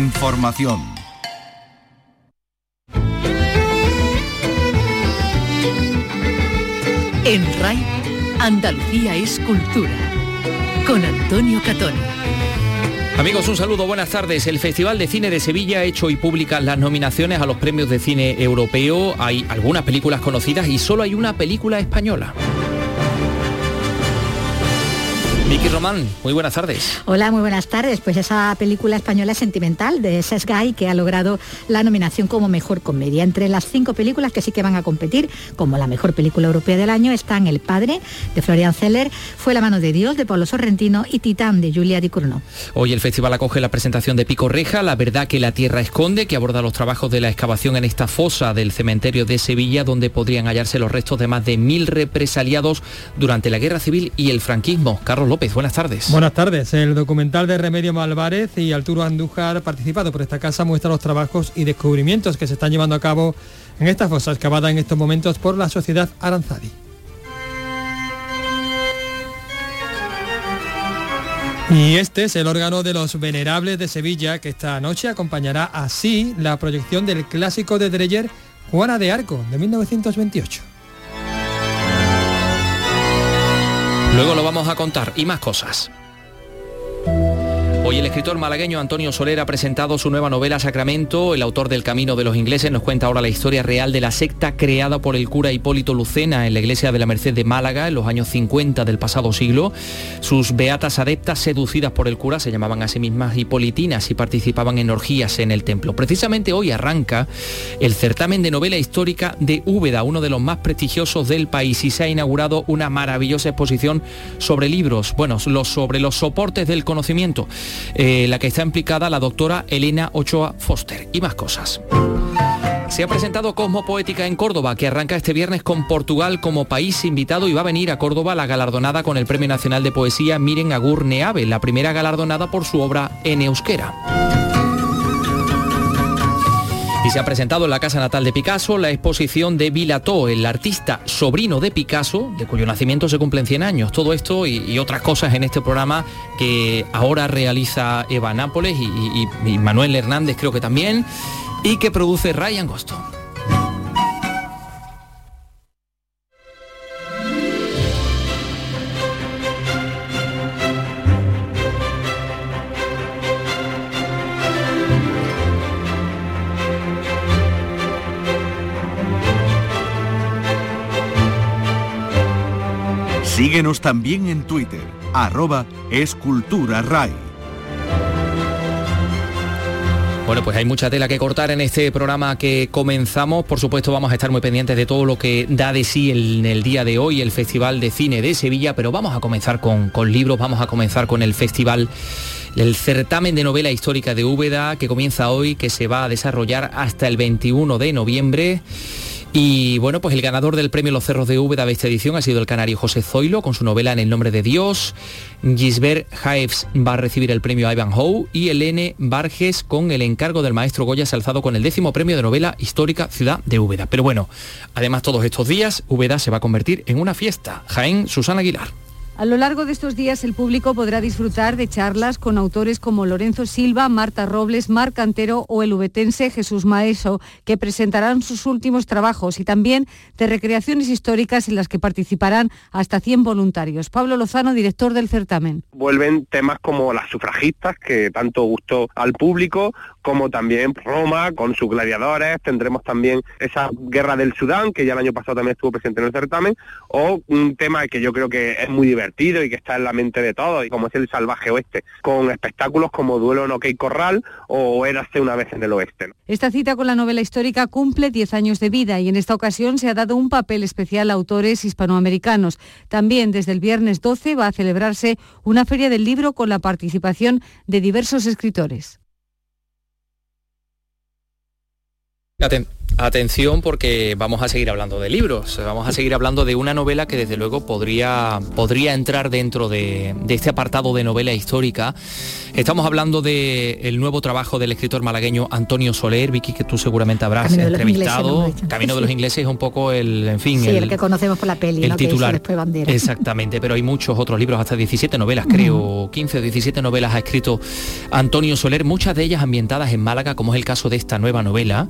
Información. En RAI, Andalucía es cultura. Con Antonio Catón. Amigos, un saludo, buenas tardes. El Festival de Cine de Sevilla ha hecho y públicas las nominaciones a los premios de cine europeo. Hay algunas películas conocidas y solo hay una película española. Vicky Román, muy buenas tardes. Hola, muy buenas tardes. Pues esa película española sentimental de Guy que ha logrado la nominación como mejor comedia. Entre las cinco películas que sí que van a competir como la mejor película europea del año están El Padre de Florian Zeller, Fue la mano de Dios de Pablo Sorrentino y Titán de Julia Di Curno. Hoy el festival acoge la presentación de Pico Reja, La verdad que la tierra esconde, que aborda los trabajos de la excavación en esta fosa del cementerio de Sevilla, donde podrían hallarse los restos de más de mil represaliados durante la guerra civil y el franquismo. Carlos López buenas tardes. Buenas tardes. El documental de Remedio Malvarez y Arturo Andújar participado por esta casa muestra los trabajos y descubrimientos que se están llevando a cabo en esta fosa excavada en estos momentos por la sociedad Aranzadi. Y este es el órgano de los venerables de Sevilla que esta noche acompañará así la proyección del clásico de Dreyer Juana de Arco de 1928. Luego lo vamos a contar y más cosas. Hoy el escritor malagueño Antonio Soler ha presentado su nueva novela Sacramento. El autor del Camino de los Ingleses nos cuenta ahora la historia real de la secta creada por el cura Hipólito Lucena en la iglesia de la Merced de Málaga en los años 50 del pasado siglo. Sus beatas adeptas seducidas por el cura se llamaban a sí mismas hipolitinas y participaban en orgías en el templo. Precisamente hoy arranca el certamen de novela histórica de Úbeda, uno de los más prestigiosos del país y se ha inaugurado una maravillosa exposición sobre libros, bueno, los, sobre los soportes del conocimiento. Eh, la que está implicada la doctora Elena Ochoa Foster y más cosas. Se ha presentado Cosmo Poética en Córdoba, que arranca este viernes con Portugal como país invitado y va a venir a Córdoba la galardonada con el Premio Nacional de Poesía Miren Agur Neave, la primera galardonada por su obra en euskera. Se ha presentado en la casa natal de Picasso la exposición de Vilató, el artista sobrino de Picasso, de cuyo nacimiento se cumplen 100 años. Todo esto y, otras cosas en este programa que ahora realiza Eva Nápoles y, y Manuel Hernández creo que también, y que produce Ryan Gosto. Síguenos también en Twitter, arroba esculturaray. Bueno, pues hay mucha tela que cortar en este programa que comenzamos. Por supuesto, vamos a estar muy pendientes de todo lo que da de sí en el día de hoy el Festival de Cine de Sevilla, pero vamos a comenzar con, con libros, vamos a comenzar con el Festival el certamen de novela histórica de Úbeda que comienza hoy, que se va a desarrollar hasta el 21 de noviembre. Y bueno, pues el ganador del premio Los Cerros de Úbeda de esta edición ha sido el canario José Zoilo con su novela En el nombre de Dios. Gisbert Haefs va a recibir el premio Ivan Howe y Elene Barges con el encargo del maestro Goya alzado con el décimo premio de novela histórica Ciudad de Úbeda. Pero bueno, además todos estos días Úbeda se va a convertir en una fiesta. Jaén Susana Aguilar. A lo largo de estos días el público podrá disfrutar de charlas con autores como Lorenzo Silva, Marta Robles, Marc Cantero o el ubetense Jesús Maeso, que presentarán sus últimos trabajos y también de recreaciones históricas en las que participarán hasta 100 voluntarios. Pablo Lozano, director del certamen. Vuelven temas como las sufragistas, que tanto gustó al público, como también Roma con sus gladiadores, tendremos también esa guerra del Sudán, que ya el año pasado también estuvo presente en el certamen, o un tema que yo creo que es muy divertido y que está en la mente de todos, y como es el salvaje oeste, con espectáculos como Duelo en OK Corral o Érase una vez en el oeste. Esta cita con la novela histórica cumple 10 años de vida y en esta ocasión se ha dado un papel especial a autores hispanoamericanos. También desde el viernes 12 va a celebrarse una feria del libro con la participación de diversos escritores. Ja, den Atención porque vamos a seguir hablando de libros, vamos a seguir hablando de una novela que desde luego podría, podría entrar dentro de, este apartado de novela histórica. Estamos hablando del nuevo trabajo del escritor malagueño Antonio Soler, Vicky, que tú seguramente habrás entrevistado. Camino de los ingleses es un poco el, en fin, el, que conocemos por la peli, el titular. después bandera. Exactamente, pero hay muchos otros libros, hasta 17 novelas, creo, 15 o 17 novelas ha escrito Antonio Soler, muchas de ellas ambientadas en Málaga, como es el caso de esta nueva novela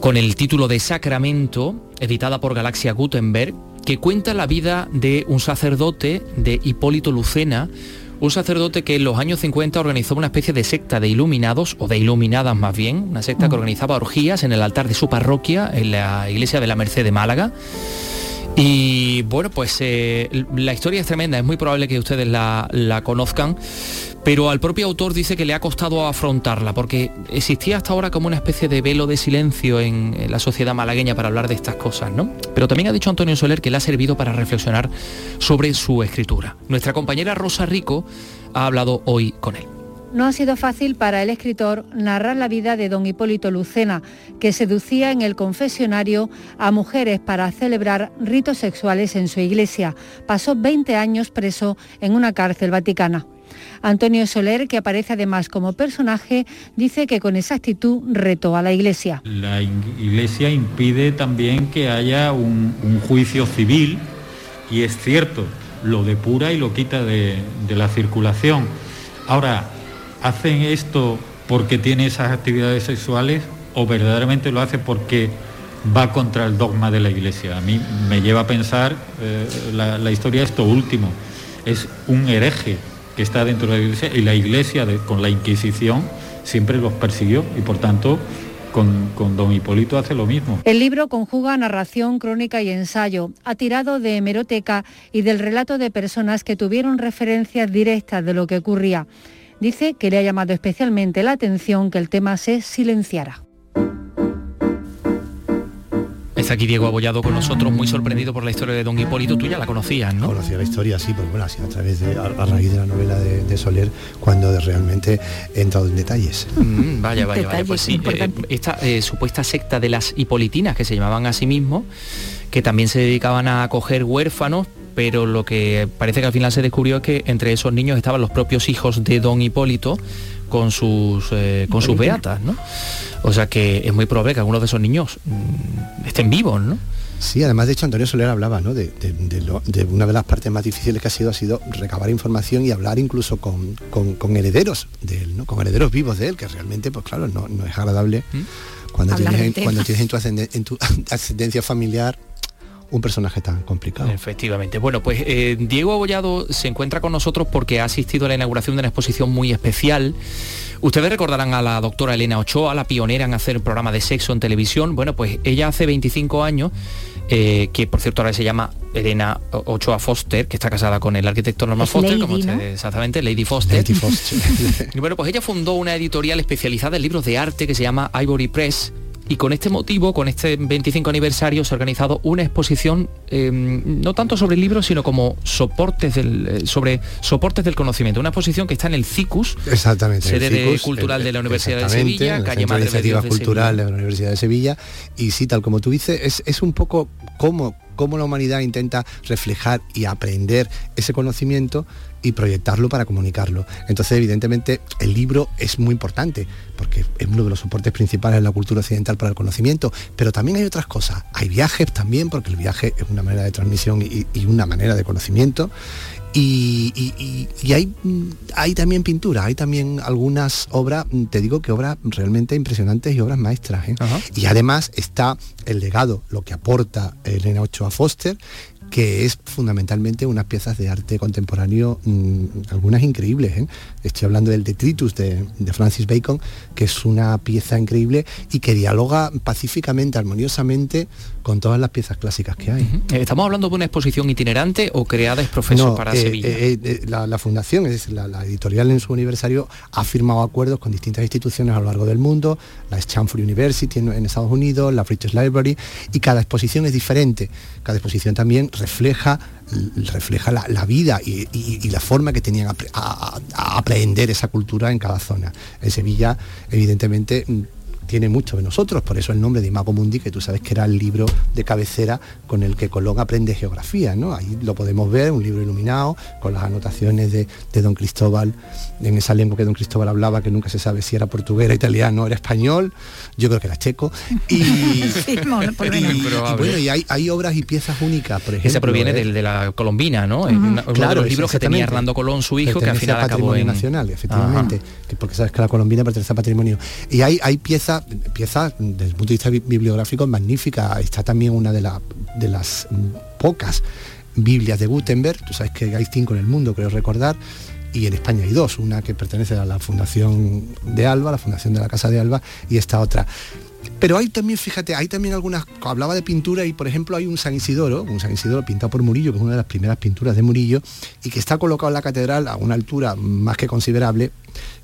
con el título de Sacramento, editada por Galaxia Gutenberg, que cuenta la vida de un sacerdote de Hipólito Lucena, un sacerdote que en los años 50 organizó una especie de secta de iluminados, o de iluminadas más bien, una secta que mm. organizaba orgías en el altar de su parroquia, en la iglesia de la Merced de Málaga. Y bueno, pues eh, la historia es tremenda, es muy probable que ustedes la, la conozcan, pero al propio autor dice que le ha costado afrontarla, porque existía hasta ahora como una especie de velo de silencio en, la sociedad malagueña para hablar de estas cosas, ¿no? Pero también ha dicho Antonio Soler que le ha servido para reflexionar sobre su escritura. Nuestra compañera Rosa Rico ha hablado hoy con él. No ha sido fácil para el escritor narrar la vida de don Hipólito Lucena, que seducía en el confesionario a mujeres para celebrar ritos sexuales en su iglesia. Pasó 20 años preso en una cárcel vaticana. Antonio Soler, que aparece además como personaje, dice que con esa actitud retó a la Iglesia. La Iglesia impide también que haya un, juicio civil y es cierto, lo depura y lo quita de, la circulación. Ahora, ¿hacen esto porque tiene esas actividades sexuales o verdaderamente lo hace porque va contra el dogma de la Iglesia? A mí me lleva a pensar eh, la, la historia de esto último. Es un hereje que está dentro de la iglesia y la iglesia con la Inquisición siempre los persiguió y por tanto con, con, don Hipólito hace lo mismo. El libro conjuga narración, crónica y ensayo. Ha tirado de hemeroteca y del relato de personas que tuvieron referencias directas de lo que ocurría. Dice que le ha llamado especialmente la atención que el tema se silenciara. Está aquí Diego Abollado con nosotros, muy sorprendido por la historia de Don Hipólito. Tú ya la conocías, ¿no? Conocía la historia, sí, pero bueno, así a través de, a, raíz de la novela de, Soler, cuando realmente he entrado en detalles. Mm, vaya, vaya, vaya, pues sí. Eh, esta eh, supuesta secta de las Hipolitinas, que se llamaban a sí mismos, que también se dedicaban a acoger huérfanos, pero lo que parece que al final se descubrió es que entre esos niños estaban los propios hijos de Don Hipólito con sus, eh, con sus beatas, ¿no? O sea que es muy probable que algunos de esos niños mm, estén vivos, ¿no? Sí, además de hecho Antonio Soler hablaba ¿no? de, una de las partes más difíciles que ha sido ha sido recabar información y hablar incluso con, herederos de él, ¿no? con herederos vivos de él, que realmente, pues claro, no, es agradable ¿Mm? cuando, tienes, cuando tienes en tu, en tu ascendencia familiar un personaje tan complicado. Efectivamente. Bueno, pues eh, Diego Abollado se encuentra con nosotros porque ha asistido a la inauguración de una exposición muy especial. Ustedes recordarán a la doctora Elena Ochoa, la pionera en hacer programa de sexo en televisión. Bueno, pues ella hace 25 años, eh, que por cierto ahora se llama Elena Ochoa Foster, que está casada con el arquitecto Norman Foster, como ustedes, exactamente, Lady Foster. Lady Foster. y bueno, pues ella fundó una editorial especializada en libros de arte que se llama Ivory Press y con este motivo, con este 25 aniversario, se ha organizado una exposición em, no tanto sobre libros, sino como soportes del, eh, sobre soportes del conocimiento. Una exposición que está en el CICUS, exactamente, sede cultural de la Universidad de Sevilla, calle Madre Iniciativa Cultural de, la Universidad de Sevilla. Y sí, tal como tú dices, es, es un poco como cómo la humanidad intenta reflejar y aprender ese conocimiento y proyectarlo para comunicarlo. Entonces, evidentemente, el libro es muy importante, porque es uno de los soportes principales de la cultura occidental para el conocimiento, pero también hay otras cosas. Hay viajes también, porque el viaje es una manera de transmisión y, y una manera de conocimiento. Y, hay, hay, también pintura, hay también algunas obras, te digo que obras realmente impresionantes y obras maestras. ¿eh? Y además está el legado, lo que aporta Elena Ochoa Foster, que es fundamentalmente unas piezas de arte contemporáneo, mm, algunas increíbles. ¿eh? Estoy hablando del Detritus de, Francis Bacon, que es una pieza increíble y que dialoga pacíficamente, armoniosamente con todas las piezas clásicas que hay. Eh, ¿Estamos hablando de una exposición itinerante o creada es profesor para eh, Sevilla? la, fundación, es la, editorial en su aniversario, ha firmado acuerdos con distintas instituciones a lo largo del mundo, la Stanford University en, en Estados Unidos, la British Library, y cada exposición es diferente. Cada exposición también refleja, refleja la, vida y, la forma que tenían a, aprender esa cultura en cada zona. En Sevilla, evidentemente, tiene mucho de nosotros, por eso el nombre de Imago Mundi, que tú sabes que era el libro de cabecera con el que Colón aprende geografía, ¿no? Ahí lo podemos ver, un libro iluminado, con las anotaciones de, de don Cristóbal, en esa lengua que don Cristóbal hablaba, que nunca se sabe si era portugués, era italiano, era español, yo creo que era checo. Y, Sí, bueno, por y- menos. y Probable. bueno, y hay, hay obras y piezas únicas, por ejemplo. Que se proviene ¿eh? del- de, la colombina, ¿no? Es una- uno de Claro, los libros que tenía. Hernando Colón, su hijo, que al final al acabó patrimonio en... nacional, efectivamente, que porque sabes que la colombina pertenece al patrimonio. Y hay, hay piezas, piezas desde el punto de vista bi- bibliográfico magníficas. Está también una de, la- de las mm, pocas Biblias de Gutenberg, tú sabes que hay cinco en el mundo, creo recordar, y en España hay dos, una que pertenece a la Fundación de Alba, la Fundación de la Casa de Alba, y esta otra. Pero hay también, fíjate, hay también algunas, hablaba de pintura y por ejemplo hay un San Isidoro, un San Isidoro pintado por Murillo, que es una de las primeras pinturas de Murillo, y que está colocado en la catedral a una altura más que considerable.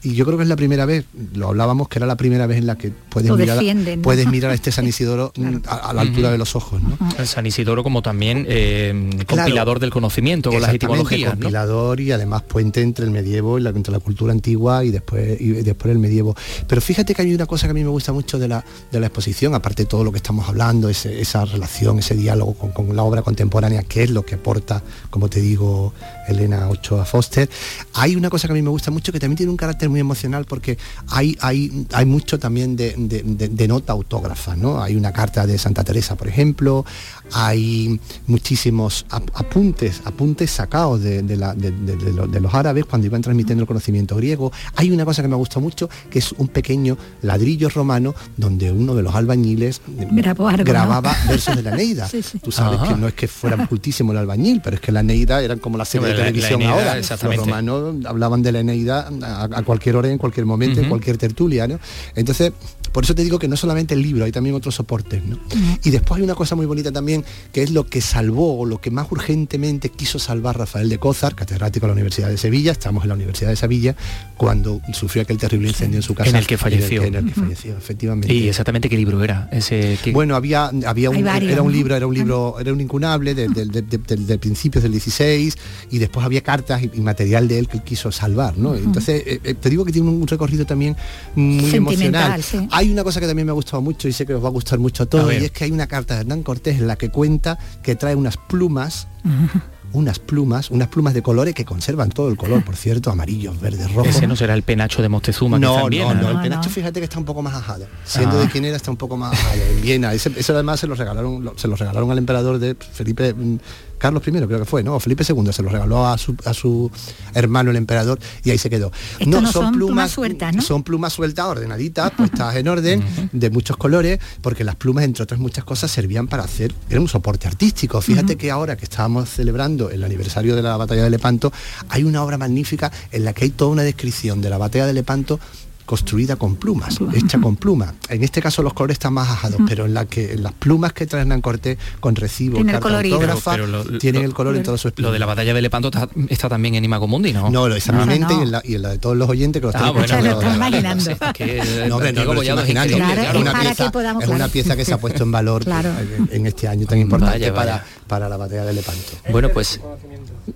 Y yo creo que es la primera vez, lo hablábamos, que era la primera vez en la que puedes, Lo mirar, a- defienden, ¿no? puedes mirar a este San Isidoro mm, a, a la altura de los ojos. ¿no? El San Isidoro como también eh, compilador del conocimiento con las etimologías, ¿no? compilador y además puente entre el medievo y la, entre la cultura antigua y después y después el medievo. Pero fíjate que hay una cosa que a mí me gusta mucho de la, de la exposición, aparte de todo lo que estamos hablando, ese- esa relación, ese diálogo con, con la obra contemporánea, que es lo que aporta, como te digo, Elena Ochoa Foster. Hay una cosa que a mí me gusta mucho que también tiene un carácter muy emocional porque hay, hay, hay mucho también de, de- de- de nota autógrafa, ¿no? Hay una carta de Santa Teresa, por ejemplo, hay muchísimos ap- apuntes, apuntes sacados de, de la- de- de- de lo- de los árabes cuando iban transmitiendo el conocimiento griego. Hay una cosa que me gusta mucho, que es un pequeño ladrillo romano donde uno de los albañiles eh, Grabó algo, ¿no? grababa versos de la Neida. Sí, sí. Tú sabes Ajá. que no es que fuera cultísimo el albañil, pero es que la Neida eran como la serie de la- la televisión Eneida, ahora. Los exactamente. romanos hablaban de la Eneida a, a cualquier hora, en cualquier momento, en cualquier tertulia, ¿no? Entonces, por eso te digo que no solamente el libro, hay también otros soportes, ¿no? Y después hay una cosa muy bonita también, que es lo que salvó, o lo que más urgentemente quiso salvar Rafael de Cózar, catedrático de la Universidad de Sevilla, estamos en la Universidad de Sevilla, cuando sufrió aquel terrible incendio en su casa. En el que falleció. En el, que falleció, efectivamente. Y exactamente qué libro era ese que... Bueno, había, había un, era un libro, era un libro, era un incunable de, de- de- principios del 16 y después había cartas y, y material de él que él quiso salvar, ¿no? Entonces, eh, eh, te digo que tiene un recorrido también muy emocional. sí. Hay una cosa que también me ha gustado mucho y sé que os va a gustar mucho a todos y es que hay una carta de Hernán Cortés en la que cuenta que trae unas plumas unas plumas, unas plumas de colores que conservan todo el color, por cierto, amarillos, verdes, rojos. Ese no será el penacho de Moctezuma que está No, en Viena, no, no, ¿no? el No, penacho no. fíjate que está un poco más ajado. Siendo Ah. de quién era, está un poco más ajado. En Viena. Ese- eso además se lo regalaron, se lo regalaron al emperador de Felipe mm, Carlos I, creo que fue, ¿no? O Felipe II se lo regaló a su, a su hermano el emperador y ahí se quedó. No son plumas sueltas, ¿no? Son plumas sueltas, ordenaditas, puestas en orden, de muchos colores, porque las plumas, entre otras muchas cosas, servían para hacer, era un soporte artístico. Fíjate que ahora que estábamos celebrando el aniversario de la batalla de Lepanto, hay una obra magnífica en la que hay toda una descripción de la batalla de Lepanto construida con plumas, hecha con plumas. En este caso los colores están más ajados, pero en la que en las plumas que traen Cortés con recibo, Tiene el carta autógrafa, Pero- pero lo- tienen lo- el color en toda su Lo esplendor. de la batalla de Lepanto está, está también en Imago Mundi, ¿no? No, esa No, mi mente no. Y, en la, y en la de todos los oyentes que lo están Ah, bueno, lo imaginando. no es No, no, no lo una, pieza, que podamos- es una claro. pieza que se ha puesto en valor Claro. en, en este año tan importante Vaya, vaya. Para, para la batalla de Lepanto. Bueno, pues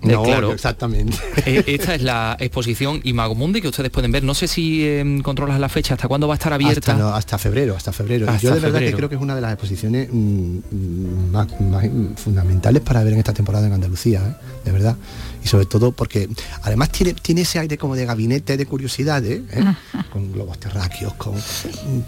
No, claro. exactamente. Eh, Esta es la exposición Imago Mundi que ustedes pueden ver. No sé si eh, controlas la fecha, hasta cuándo va a estar abierta. Hasta, no, hasta febrero, hasta febrero. Y Hasta yo de verdad febrero. que creo que es una de las exposiciones mm, mm, más, más, fundamentales para ver en esta temporada en Andalucía, ¿eh? de verdad. Y sobre todo porque además tiene, tiene ese aire como de gabinete de curiosidades, ¿eh? con globos terráqueos, con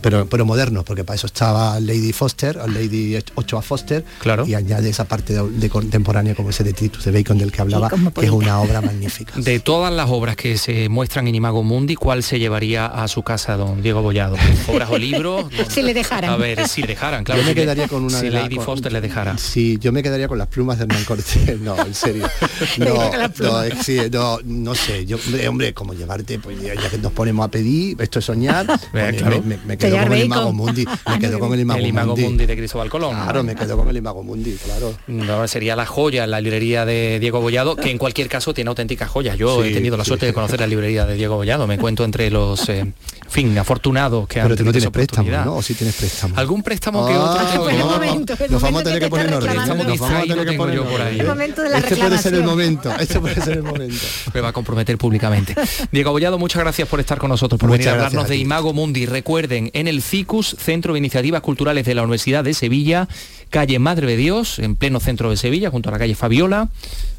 pero, pero modernos, porque para eso estaba Lady Foster, o Lady Ochoa Foster, Claro. y añade esa parte de, de contemporánea como ese detritus de Bacon del que hablaba, que es una obra magnífica. De todas las obras que se muestran en Imago Mundi, ¿cuál se llevaría a su casa don Diego Bollado? ¿Obras o libros? Si le dejaran. A ver, si le dejaran, claro. yo me si le- quedaría con una si de la- Lady con- Foster le dejara. Sí, yo me quedaría con las plumas de Hernán Cortés. No, en serio. No, no, es- sí, no, no sé. Yo, hombre, hombre, como llevarte, pues ya, ya que nos ponemos a pedir, esto es soñar, Vea, me, claro. me- me quedo con el. Imago Mundi. Me quedo con el Imago, el Imago Mundi. Mundi de Cristóbal Colón. Claro, me quedo con el Imago Mundi, claro. No, sería la joya en la librería de Diego Bollado, que en cualquier caso tiene auténticas joyas. Yo Sí, he tenido la sí. suerte de conocer la librería de Diego Bollado. Me cuento entre los eh, fin, afortunados que Pero han tú no tenido tienes préstamo. ¿no? O sí tienes préstamo. Algún préstamo que otro Ah, momento, el Nos vamos a tener que que poner en te orden. está Nos vamos a reclamando. tener que poner yo por ahí. El momento de la Este puede ser el reclamación. momento. Este puede ser el momento. me va a comprometer públicamente. Diego Abollado, muchas gracias por estar con nosotros, por Muchas venir a hablarnos a de. Imago Mundi. Recuerden, en el CICUS, Centro de Iniciativas Culturales de la Universidad de Sevilla, calle Madre de Dios, en pleno centro de Sevilla, junto a la calle Fabiola,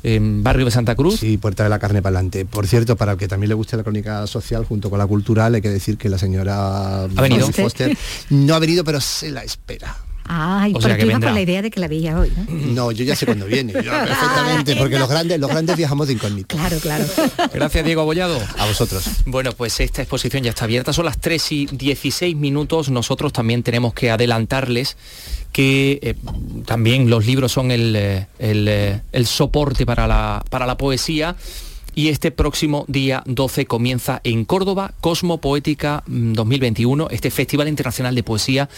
en barrio de Santa Cruz. Sí, Puerta de la Carne para adelante. Por cierto, para el que también le guste la crónica social junto con la cultural, hay que decir que la señora venido? Nancy Foster no ha venido, pero se la espera. Ay, O sea vendrá. con la idea de que la veía hoy, ¿no? No, yo ya sé cuándo viene. yo perfectamente, porque los grandes, los grandes viajamos de incógnito. Claro, claro. Gracias, Diego Abollado. A vosotros. Bueno, pues esta exposición ya está abierta, son las 3 y 16 minutos. Nosotros también tenemos que adelantarles que eh, también los libros son el, eh, el, eh, el soporte para la, para la poesía. Y este próximo día 12 comienza en Córdoba Cosmo Poética mm, 2021, este Festival Internacional de Poesía,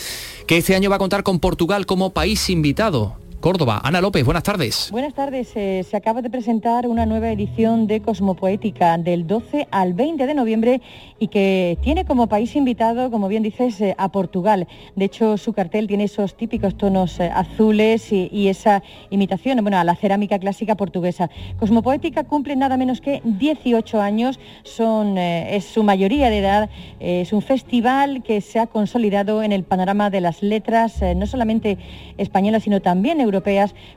que este año va a contar con Portugal como país invitado. Córdoba, Ana López, buenas tardes. Buenas tardes. eh, se acaba de presentar una nueva edición de Cosmopoética del 12 al 20 de noviembre y que tiene como país invitado, como bien dices, eh, a Portugal. De hecho, su cartel tiene esos típicos tonos eh, azules y, esa imitación bueno, a la cerámica clásica portuguesa. Cosmopoética cumple nada menos que 18 años, son, es su mayoría de edad, es un festival que se ha consolidado en el panorama de las letras, no solamente españolas, sino también europeas,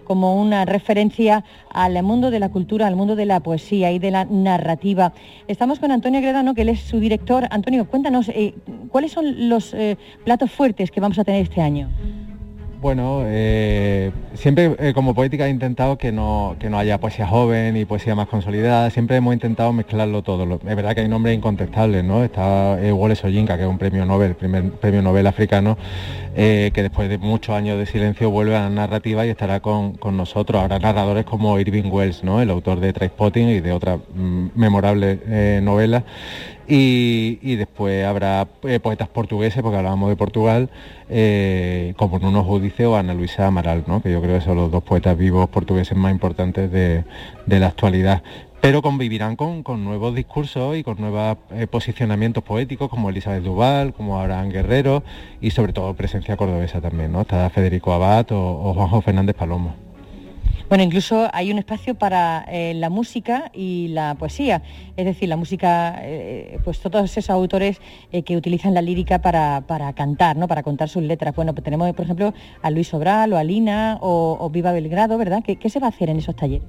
como una referencia al mundo de la cultura, al mundo de la poesía y de la narrativa. Estamos con Antonio Gredano, que él es su director. Antonio, cuéntanos, eh, ¿cuáles son los eh, platos fuertes que vamos a tener este año? Bueno, eh, siempre eh, como poética he intentado que no, que no haya poesía joven y poesía más consolidada, siempre hemos intentado mezclarlo todo. Es verdad que hay nombres incontestables, ¿no? Está eh, Wole Soyinka, que es un premio Nobel, el primer premio Nobel africano, eh, que después de muchos años de silencio vuelve a la narrativa y estará con, con nosotros. Habrá narradores como Irving Wells, ¿no? El autor de Trainspotting y de otras mm, memorables novelas. Y, después habrá eh, poetas portugueses, porque hablábamos de Portugal, eh, como Nuno Judice o Ana Luisa Amaral, ¿no? que yo creo que son los dos poetas vivos portugueses más importantes de, de la actualidad. Pero convivirán con, con nuevos discursos y con nuevos eh, posicionamientos poéticos, como Elizabeth Duval, como Abraham Guerrero, y sobre todo presencia cordobesa también, ¿no? Está Federico Abad o, o Juanjo Fernández Palomo. Bueno, incluso hay un espacio para eh, la música y la poesía, es decir, la música, eh, pues todos esos autores eh, que utilizan la lírica para, para cantar, ¿no? para contar sus letras. Bueno, pues tenemos, por ejemplo, a Luis Sobral o a Lina o, Viva Belgrado, ¿verdad? ¿Qué, qué se va a hacer en esos talleres?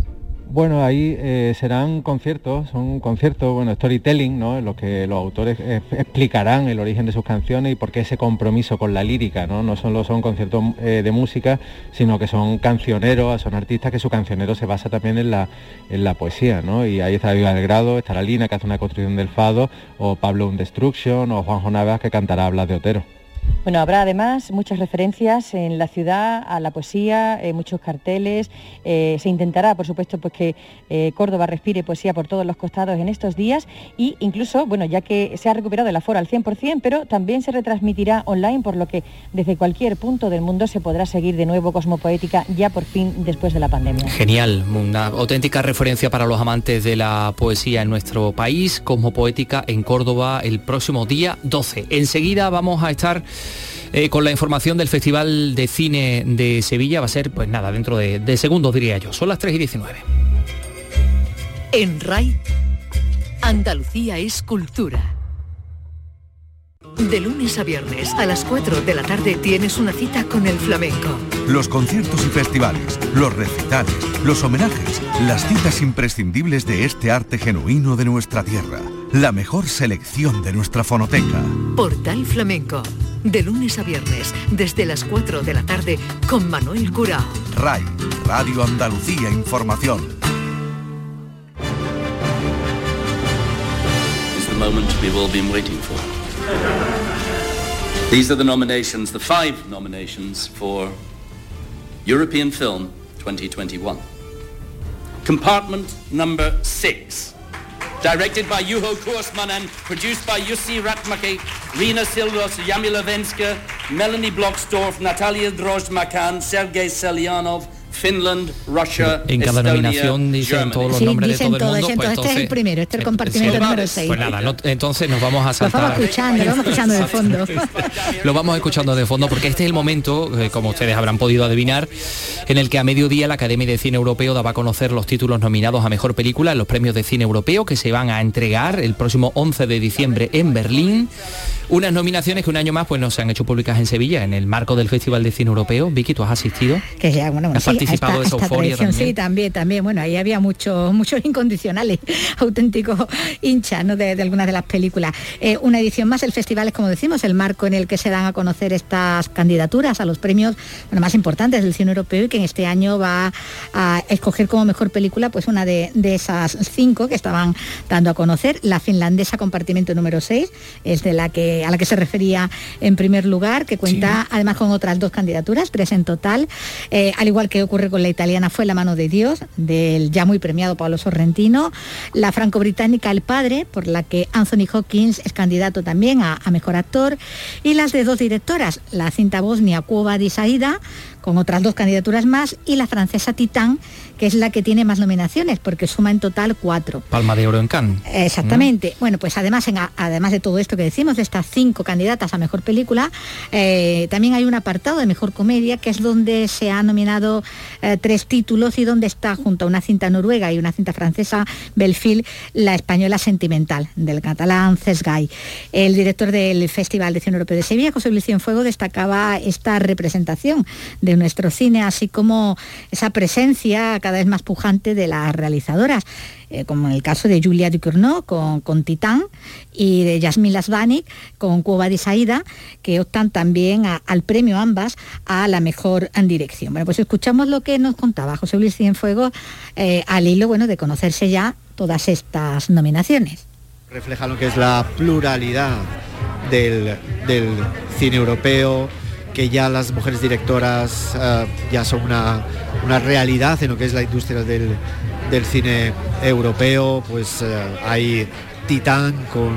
Bueno, ahí eh, serán conciertos, son conciertos, bueno, storytelling, ¿no? En los que los autores explicarán el origen de sus canciones y por qué ese compromiso con la lírica, ¿no? No solo son conciertos eh, de música, sino que son cancioneros, son artistas que su cancionero se basa también en la, en la poesía, ¿no? Y ahí está Viva Belgrado, estará Lina, que hace una construcción del fado, o Pablo Un Destruction, o Juanjo Navas, que cantará Hablas de Otero. Bueno, habrá además muchas referencias en la ciudad a la poesía, eh, muchos carteles. eh, se intentará, por supuesto, pues que eh, Córdoba respire poesía por todos los costados en estos días y incluso, bueno, ya que se ha recuperado el aforo al 100%, pero también se retransmitirá online, por lo que desde cualquier punto del mundo se podrá seguir de nuevo Cosmopoética ya por fin después de la pandemia. Genial, una auténtica referencia para los amantes de la poesía en nuestro país, Cosmopoética en Córdoba el próximo día 12. Enseguida vamos a estar eh, con la información del Festival de Cine de Sevilla, va a ser pues nada, dentro de, de segundos diría yo, son las 3 y 19. En RAI, Andalucía es cultura. De lunes a viernes a las 4 de la tarde tienes una cita con el flamenco. Los conciertos y festivales, los recitales, los homenajes, las citas imprescindibles de este arte genuino de nuestra tierra. La mejor selección de nuestra fonoteca. Portal Flamenco. De lunes a viernes, desde las 4 de la tarde, con Manuel Curao. RAI, Radio Andalucía Información. is the moment we've all been waiting for. These are the nominations, the five nominations for European Film 2021. Compartment number six, directed by Juho Kuosmanen, produced by Jussi Ratmaki, Rina Silvos, Jamila Venska, Melanie Blocksdorf, Natalia Drozd-Makan, Sergei Selyanov, Finland, Russia, En cada Estonia, nominación dicen Germany. todos los Sí, nombres de todo el mundo. dicen pues todo. Este es el entonces- primero, este es el compartimento Sí. número 6. Pues nada, no- entonces nos vamos a Lo saltar. vamos escuchando, lo vamos escuchando de fondo. Lo vamos escuchando de fondo porque este es el momento, eh, como ustedes habrán podido adivinar, en el que a mediodía la Academia de Cine Europeo daba a conocer los títulos nominados a Mejor Película en los premios de cine europeo que se van a entregar el próximo 11 de diciembre en Berlín. Unas nominaciones que un año más pues no se han hecho públicas en Sevilla en el marco del Festival de Cine Europeo. Vicky, ¿tú has asistido? que ya, bueno, bueno, ¿Has sí, participado esta- de esa esta euforia tradición, también? Sí, también, también. Bueno, ahí había muchos muchos incondicionales, auténticos hinchas ¿no? de, de algunas de las películas. Eh, una edición más, el festival es, como decimos, el marco en el que se dan a conocer estas candidaturas a los premios bueno, más importantes del cine europeo y que en este año va a escoger como mejor película pues una de, de esas cinco que estaban dando a conocer. La finlandesa compartimento número 6 es de la que, a la que se refería en primer lugar, que cuenta además con otras dos candidaturas, tres en total. Eh, al igual que ocurre con la italiana, fue La mano de Dios, del ya muy premiado Pablo Sorrentino. La franco-británica El Padre, por la que Anthony Hopkins es candidato también a, a mejor actor. Y las de dos directoras, la cinta bosnia Cuba de Saida, con otras dos candidaturas más, y la francesa Titán, que es la que tiene más nominaciones, porque suma en total cuatro. Palma de Oro en Cannes. Exactamente. Bueno, pues además, en además de todo esto que decimos, de estas cinco candidatas a mejor película, eh, también hay un apartado de mejor comedia, que es donde se han nominado eh, tres títulos y donde está junto a una cinta noruega y una cinta francesa, Belfil, la española sentimental, del catalán Cesgay. El director del Festival de Cine Europeo de Sevilla, José Luis Cienfuego, destacaba esta representación de nuestro cine, así como esa presencia cada vez más pujante de las realizadoras eh, como en el caso de Julia Ducournau con, con Titán y de Yasmín Lasvani con Cuba de Saída, que optan también al premio ambas a la mejor dirección. Bueno, pues escuchamos lo que nos contaba José Luis Cienfuegos eh, al hilo bueno, de conocerse ya todas estas nominaciones. refleja lo que es la pluralidad del, del cine europeo, que ya las mujeres directoras eh, ya son una, una realidad en lo que es la industria del, del cine europeo, pues eh, hay Titán con,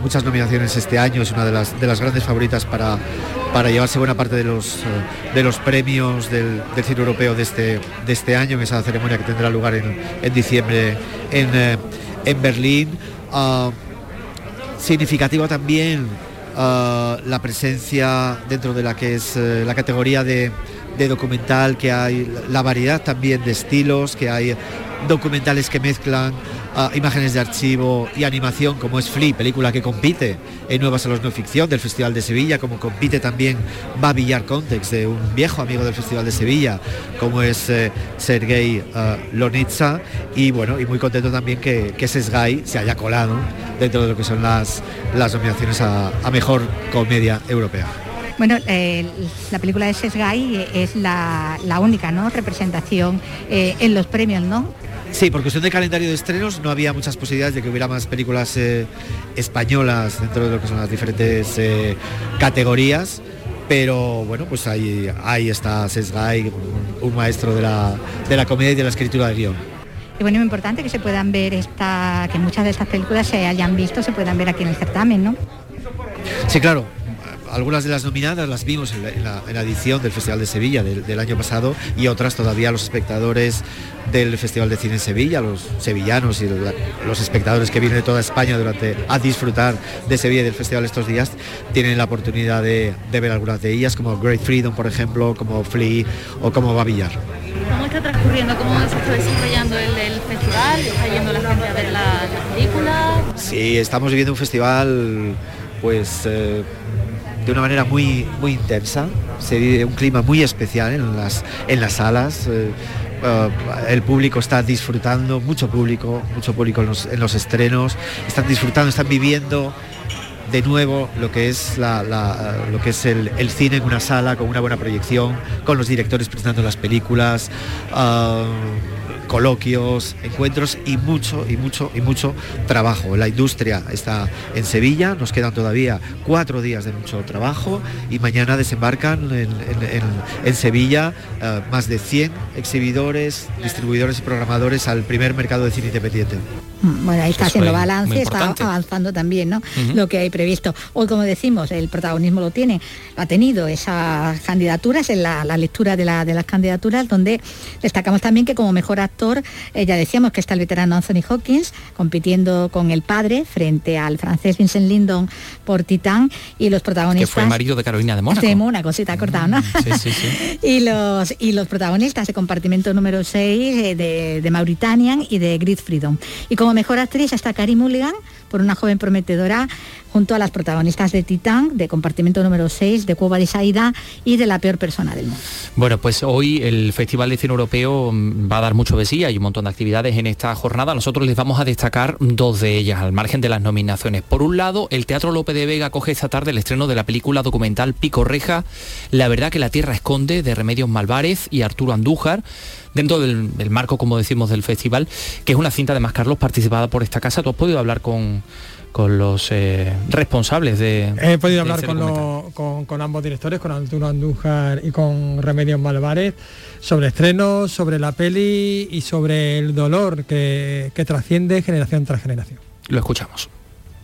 muchas nominaciones este año, es una de las, de las grandes favoritas para, para llevarse buena parte de los, eh, de los premios del, cine europeo de este, de este año, en esa ceremonia que tendrá lugar en, en diciembre en, eh, en Berlín. Ah, significativa también ah, la presencia dentro de la que es la categoría de documental, que hay la variedad también de estilos, que hay documentales que mezclan ah, imágenes de archivo y animación, como es Flea, película que compite en Nuevas Salas No Ficción del Festival de Sevilla, como compite también Babillar Context, de un viejo amigo del Festival de Sevilla, como es eh, Sergei ah, Lonitza, y bueno, y muy contento también que, que Sesgay se haya colado dentro de lo que son las, las nominaciones a, a Mejor Comedia Europea. Bueno, eh, la película de Sesgay es la, la única ¿no? representación eh, en los premios, ¿no? Sí, por cuestión de calendario de estrenos no había muchas posibilidades de que hubiera más películas eh, españolas dentro de lo que son las diferentes eh, categorías. Pero bueno, pues ahí, ahí está Sesgay, un, un maestro de la, de la comedia y de la escritura de guion. Y bueno, es importante que se puedan ver esta, que muchas de estas películas se hayan visto, se puedan ver aquí en el certamen, ¿no? Sí, claro. Algunas de las nominadas las vimos en la, en la- en la edición del Festival de Sevilla del, del año pasado y otras todavía los espectadores del Festival de Cine en Sevilla, los sevillanos y la- los espectadores que vienen de toda España durante a disfrutar de Sevilla y del festival estos días tienen la oportunidad de, de ver algunas de ellas, como Great Freedom, por ejemplo, como Flea o como Babillar. ¿Cómo está transcurriendo? ¿Cómo se está desarrollando el, el festival? ¿Está yendo la gente a ver la, la película? Sí, estamos viviendo un festival pues eh, de una manera muy, muy intensa, se vive un clima muy especial en las, en las salas. eh, eh, el público está disfrutando, mucho público, mucho público en los, en los estrenos, están disfrutando, están viviendo de nuevo lo que es, la- eh, lo que es el, el cine en una sala con una buena proyección, con los directores presentando las películas, ah, coloquios, encuentros y mucho, y mucho, y mucho trabajo. La industria está en Sevilla, nos quedan todavía cuatro días de mucho trabajo y mañana desembarcan en, Sevilla eh, más de 100 exhibidores, distribuidores y programadores al primer mercado de cine independiente. Mm, Bueno, ahí está Eso haciendo es balance, está avanzando también, ¿no? Lo que hay previsto. Hoy, como decimos, el protagonismo lo tiene, ha tenido esas candidaturas, en la, la lectura de, la- de las candidaturas, donde destacamos también que como mejor actor, eh, ya decíamos que está el veterano Anthony Hopkins, compitiendo con el padre frente al francés Vincent Lindon por Titán, y los Que protagonistas... fue el marido de Carolina de Mónaco. De Mónaco, sí, te ha cortado, ¿no? Sí, sí, sí. y los y los protagonistas de compartimento número 6 de, de Mauritanian y de Grid Freedom. Y como mejor actriz está Carey Mulligan por una joven prometedora junto a las protagonistas de Titán, de compartimento número 6, de Cuba de Saida y de La peor persona del mundo. Bueno, pues hoy el Festival de Cine Europeo mm, va a dar mucho de sí, hay un montón de actividades en esta jornada. Nosotros les vamos a destacar dos de ellas, al margen de las nominaciones. Por un lado, el Teatro Lope de Vega coge esta tarde el estreno de la película documental Pico Reja, La verdad que la tierra esconde, de Remedios Malvarez y Arturo Andújar, dentro del, del marco, como decimos, del festival, que es una cinta de más Carlos participada por esta casa. ¿Tú has podido hablar con, con los eh, responsables de... He podido de hablar con, lo- con- con ambos directores, con Arturo Andújar y con Remedios Malvarez, sobre estrenos, sobre la peli y sobre el dolor que, que trasciende generación tras generación. Lo escuchamos.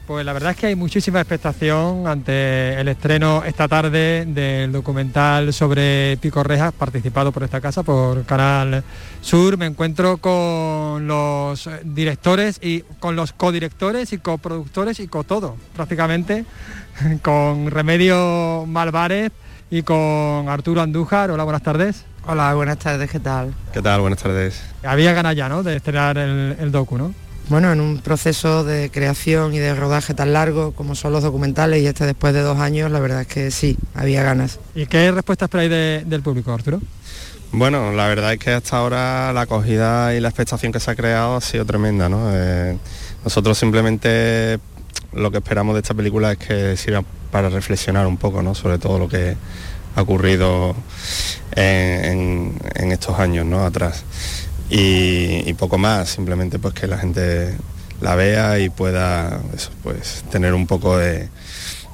Pues la verdad es que hay muchísima expectación ante el estreno esta tarde del documental sobre Pico Rejas, participado por esta casa, por Canal Sur. Me encuentro con los directores y con los codirectores y coproductores y con todo, prácticamente, con Remedio Malvarez y con Arturo Andújar. Hola, buenas tardes. Hola, buenas tardes, ¿qué tal? ¿Qué tal? Buenas tardes. Había ganas ya, ¿no?, de estrenar el, el docu, ¿no? Bueno, en un proceso de creación y de rodaje tan largo como son los documentales y este después de dos años, la verdad es que sí, había ganas. ¿Y qué respuesta esperáis de- del público, Arturo? Bueno, la verdad es que hasta ahora la acogida y la expectación que se ha creado ha sido tremenda, ¿no? Eh, nosotros simplemente lo que esperamos de esta película es que sirva para reflexionar un poco, ¿no? Sobre todo lo que ha ocurrido en, en- en estos años, ¿no? Atrás. Y, y poco más, simplemente pues que la gente la vea y pueda eso, pues, tener un poco de,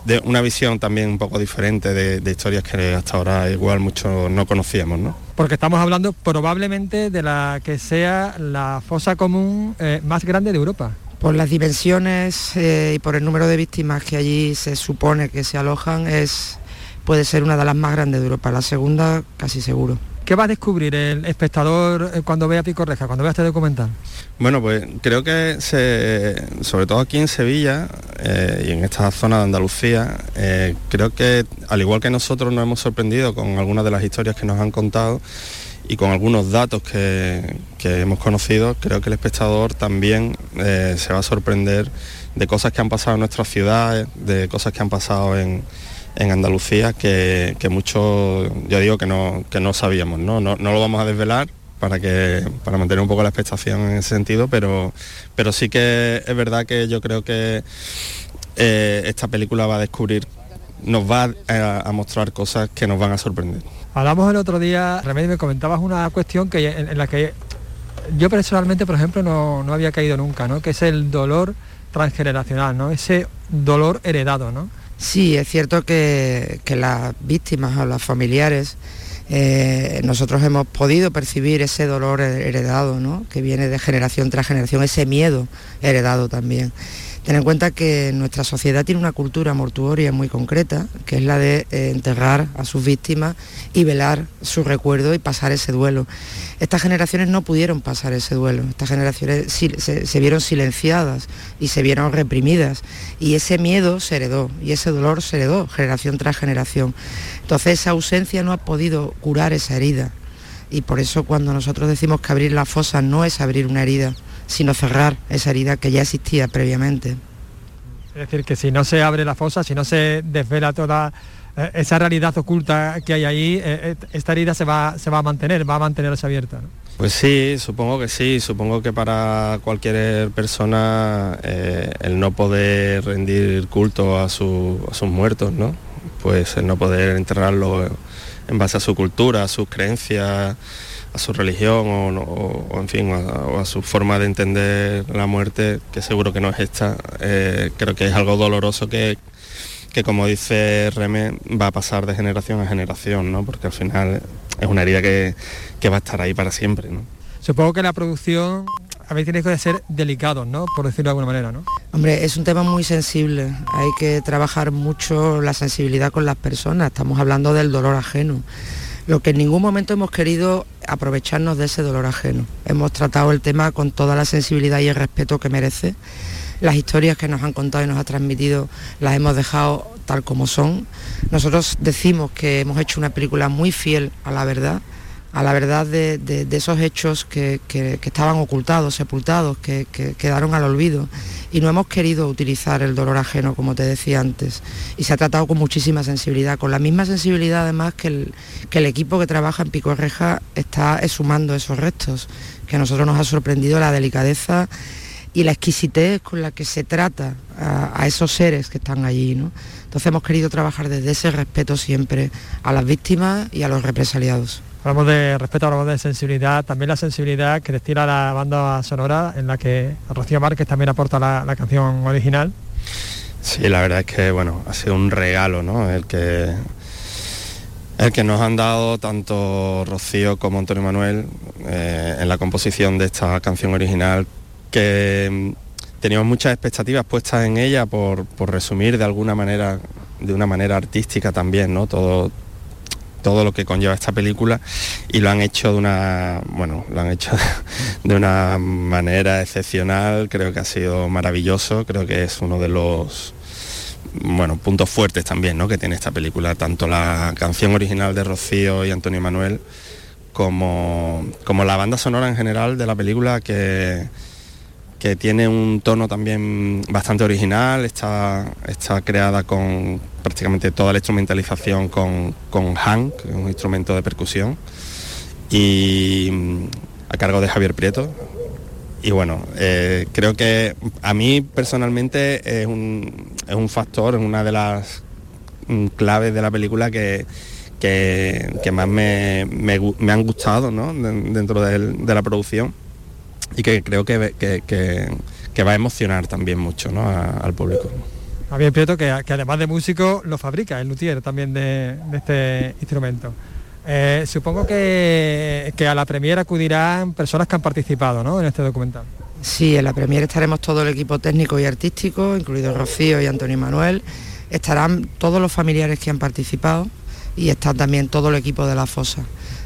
de una visión también un poco diferente de, de historias que hasta ahora igual muchos no conocíamos, ¿no? Porque estamos hablando probablemente de la que sea la fosa común eh, más grande de Europa. Por las dimensiones eh, y por el número de víctimas que allí se supone que se alojan, es, puede ser una de las más grandes de Europa. La segunda, casi seguro. ¿Qué va a descubrir el espectador eh, cuando vea Pico Reja, cuando vea este documental? Bueno, pues creo que sobre todo aquí en Sevilla eh, y en esta zona de Andalucía, eh, creo que al igual que nosotros nos hemos sorprendido con algunas de las historias que nos han contado y con algunos datos que, que hemos conocido, creo que el espectador también se va a sorprender de cosas que han pasado en nuestras ciudades, de cosas que han pasado en, en Andalucía que, que muchos, yo digo que no, que no sabíamos, ¿no? No, no lo vamos a desvelar para que para mantener un poco la expectación en ese sentido, pero, pero sí que es verdad que yo creo que eh, esta película va a descubrir, nos va a, mostrar cosas que nos van a sorprender. Hablamos el otro día, Remedio, me comentabas una cuestión que en, en la que yo personalmente, por ejemplo, no, no había caído nunca, ¿no? Que es el dolor transgeneracional, ¿no? Ese dolor heredado, ¿no? Sí, es cierto que, que las víctimas o los familiares, eh, nosotros hemos podido percibir ese dolor heredado, ¿no? que viene de generación tras generación, ese miedo heredado también. Ten en cuenta que nuestra sociedad tiene una cultura mortuoria muy concreta, que es la de eh, enterrar a sus víctimas y velar su recuerdo y pasar ese duelo. Estas generaciones no pudieron pasar ese duelo, estas generaciones se, vieron silenciadas y se vieron reprimidas y ese miedo se heredó y ese dolor se heredó generación tras generación. Entonces esa ausencia no ha podido curar esa herida y por eso cuando nosotros decimos que abrir la fosa no es abrir una herida, sino cerrar esa herida que ya existía previamente. Es decir, que si no se abre la fosa, si no se desvela toda eh, esa realidad oculta que hay ahí, eh, eh, esta herida se va, se va a mantener, va a mantenerse abierta. ¿no? Pues sí, supongo que sí, supongo que para cualquier persona eh, el no poder rendir culto a, su- a sus muertos, ¿no? Pues el no poder enterrarlo en base a su cultura, a sus creencias, a su religión o, no- o- o, en fin, a, o a su forma de entender la muerte, que seguro que no es esta, eh, creo que es algo doloroso que, que como dice Reme, va a pasar de generación a generación, ¿no? Porque al final es una herida que, que va a estar ahí para siempre, ¿no? Supongo que la producción a mí tiene que ser delicados, ¿no? Por decirlo de alguna manera, ¿no? Hombre, es un tema muy sensible. Hay que trabajar mucho la sensibilidad con las personas. Estamos hablando del dolor ajeno. Lo que en ningún momento hemos querido aprovecharnos de ese dolor ajeno. Hemos tratado el tema con toda la sensibilidad y el respeto que merece. Las historias que nos han contado y nos ha transmitido las hemos dejado tal como son. Nosotros decimos que hemos hecho una película muy fiel a la verdad, a la verdad de, esos hechos que, estaban ocultados, sepultados, que, quedaron al olvido. Y no hemos querido utilizar el dolor ajeno, como te decía antes. Y se ha tratado con muchísima sensibilidad, con la misma sensibilidad además que el, equipo que trabaja en Pico Reja está exhumando esos restos, que a nosotros nos ha sorprendido la delicadeza y la exquisitez con la que se trata a, esos seres que están allí. ¿no? Entonces hemos querido trabajar desde ese respeto siempre a las víctimas y a los represaliados. Hablamos de respeto, hablamos de sensibilidad, también la sensibilidad que destila la banda sonora en la que Rocío Márquez también aporta la, canción original. Sí, la verdad es que bueno, ha sido un regalo, ¿no? El que el que nos han dado tanto Rocío como Antonio Manuel eh, en la composición de esta canción original, que mm, teníamos muchas expectativas puestas en ella por, por resumir de alguna manera, de una manera artística también, ¿no? Todo, todo lo que conlleva esta película y lo han hecho de una bueno lo han hecho de una manera excepcional creo que ha sido maravilloso creo que es uno de los bueno puntos fuertes también ¿no? que tiene esta película tanto la canción original de Rocío y Antonio Manuel como, como la banda sonora en general de la película que que tiene un tono también bastante original, está, está creada con prácticamente toda la instrumentalización con, con un instrumento de percusión, y mm, a cargo de Javier Prieto. Y bueno, eh, creo que a mí personalmente es un, es un factor, es una de las mm, claves de la película que, que, más me, me, han gustado ¿no? dentro de la producción y que creo que, que, va a emocionar también mucho ¿no? al público. Javier Prieto, que, además de músico, lo fabrica, el luthier también de, este instrumento. Eh, supongo que, que, a la premiera acudirán personas que han participado ¿no? en este documental. Sí, en la premiera estaremos todo el equipo técnico y artístico, incluido Rocío y Antonio Manuel. Estarán todos los familiares que han participado y está también todo el equipo de la fosa.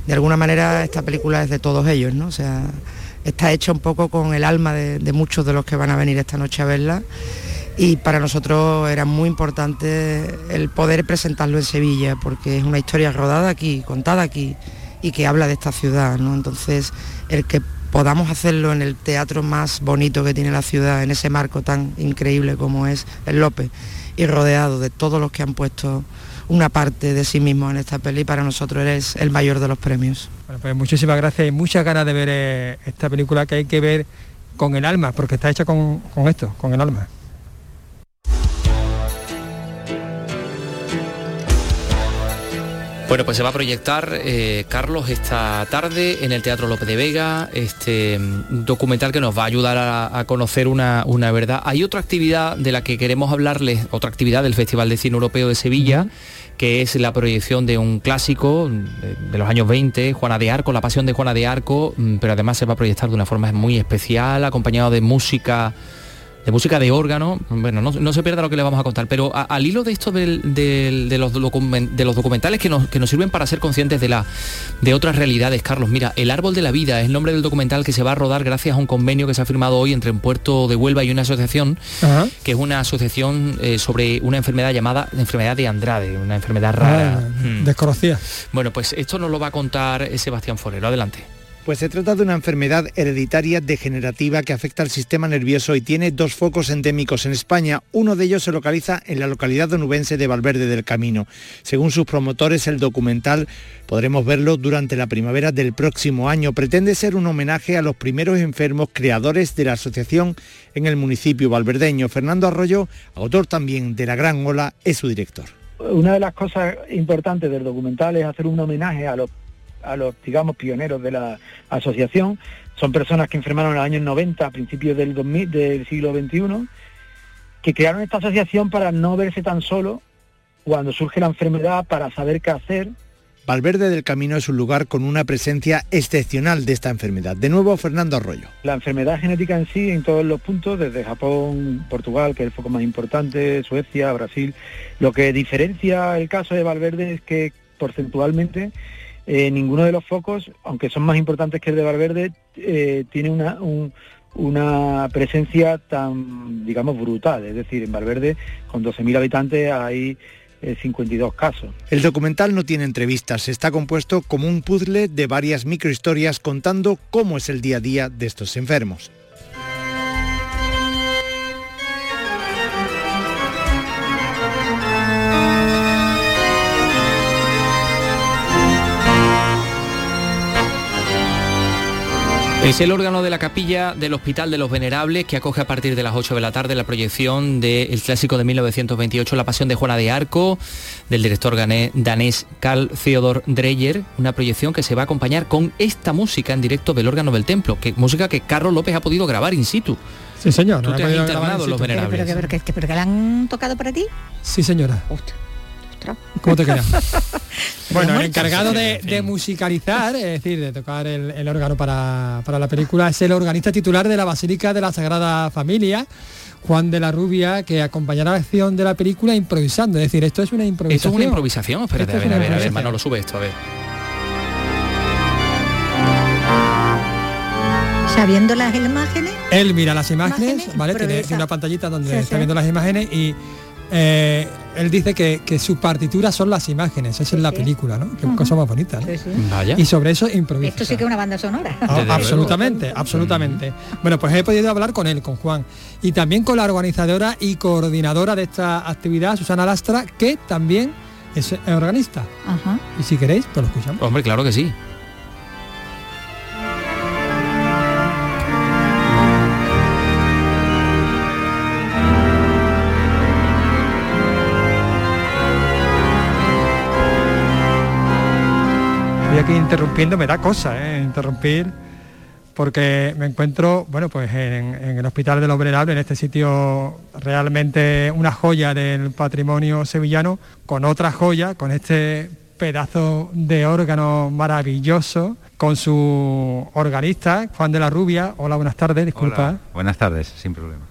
De alguna manera esta película es de todos ellos, ¿no? O sea, está hecha un poco con el alma de, muchos de los que van a venir esta noche a verla y para nosotros era muy importante el poder presentarlo en Sevilla porque es una historia rodada aquí, contada aquí y que habla de esta ciudad, ¿no? Entonces, el que podamos hacerlo en el teatro más bonito que tiene la ciudad, en ese marco tan increíble como es el López, y rodeado de todos los que han puesto una parte de sí mismo en esta peli, para nosotros eres el mayor de los premios. Bueno, pues muchísimas gracias y muchas ganas de ver eh, esta película que hay que ver con el alma, porque está hecha con, con esto, con el alma. Bueno, pues se va a proyectar, eh, Carlos, esta tarde en el Teatro López de Vega, este mm, documental que nos va a ayudar a, conocer una, verdad. Hay otra actividad de la que queremos hablarles, otra actividad del Festival de Cine Europeo de Sevilla, que es la proyección de un clásico de, los años 20, Juana de Arco, la pasión de Juana de Arco, mm, pero además se va a proyectar de una forma muy especial, acompañado de música de música de órgano, bueno, no, se pierda lo que le vamos a contar, pero al hilo de esto de, los de, los documentales que nos, que nos, sirven para ser conscientes de, la, de otras realidades, Carlos, mira, El Árbol de la Vida es el nombre del documental que se va a rodar gracias a un convenio que se ha firmado hoy entre un puerto de Huelva y una asociación, que es una asociación eh, sobre una enfermedad llamada enfermedad de Andrade, una enfermedad rara. Ah, hmm. Desconocida. Bueno, pues esto nos lo va a contar eh, Sebastián Forero, adelante. Pues se trata de una enfermedad hereditaria degenerativa que afecta al sistema nervioso y tiene dos focos endémicos en España. Uno de ellos se localiza en la localidad onubense de Valverde del Camino. Según sus promotores, el documental podremos verlo durante la primavera del próximo año. Pretende ser un homenaje a los primeros enfermos creadores de la asociación en el municipio valverdeño. Fernando Arroyo, autor también de La Gran Ola, es su director. Una de las cosas importantes del documental es hacer un homenaje a los a los, digamos, pioneros de la asociación. Son personas que enfermaron en los años 90, a principios del, 2000, del siglo XXI, que crearon esta asociación para no verse tan solo cuando surge la enfermedad, para saber qué hacer Valverde del Camino es un lugar con una presencia excepcional de esta enfermedad. De nuevo, Fernando Arroyo. La enfermedad genética en sí, en todos los puntos, desde Japón, Portugal, que es el foco más importante, Suecia, Brasil, lo que diferencia el caso de Valverde es que porcentualmente eh, ninguno de los focos, aunque son más importantes que el de Valverde, eh, tiene una, una presencia tan, digamos, brutal. Es decir, en Valverde, con 12.000 habitantes, hay 52 eh, casos. El documental no tiene entrevistas, está compuesto como un puzzle de varias microhistorias contando cómo es el día a día de estos enfermos. Es el órgano de la capilla del Hospital de los Venerables que acoge a partir de las 8 de la tarde la proyección del clásico de 1928, La Pasión de Juana de Arco, del director danés Carl Theodor Dreyer, una proyección que se va a acompañar con esta música en directo del órgano del templo, que música que Carlos López ha podido grabar in situ. Sí, señor. Tú te has internado en los Venerables. ¿Pero, que, pero, que, la han tocado para ti? Sí, señora. ¿Cómo te quedas? bueno, el encargado de, musicalizar, es decir, de tocar el, órgano para, la película, es el organista titular de la Basílica de la Sagrada Familia, Juan de la Rubia, que acompañará la acción de la película improvisando. Es decir, esto es una improvisación. Esto es una improvisación. Espérate, a ver, a ver, a ver, Manolo, sube esto, a ver. Sabiendo las imágenes. Él mira las imágenes, ¿vale? Tiene, una pantallita donde está viendo las imágenes y eh, él dice que, su partitura son las imágenes, esa es la película, ¿no? Qué cosa más bonita, Y sobre eso improvisa. Esto sí que es una banda sonora. Ah, absolutamente, absolutamente. Bueno, pues he podido hablar con él, con Juan, y también con la organizadora y coordinadora de esta actividad, Susana Lastra, que también es organista. Y si queréis, pues lo escuchamos. Hombre, claro que sí. Aquí interrumpiendo me da cosa, ¿eh? interrumpir, porque me encuentro, bueno, pues en, el Hospital de los Venerables, en este sitio realmente una joya del patrimonio sevillano, con otra joya, con este pedazo de órgano maravilloso, con su organista, Juan de la Rubia. Hola, buenas tardes, disculpa. buenas tardes, sin problema.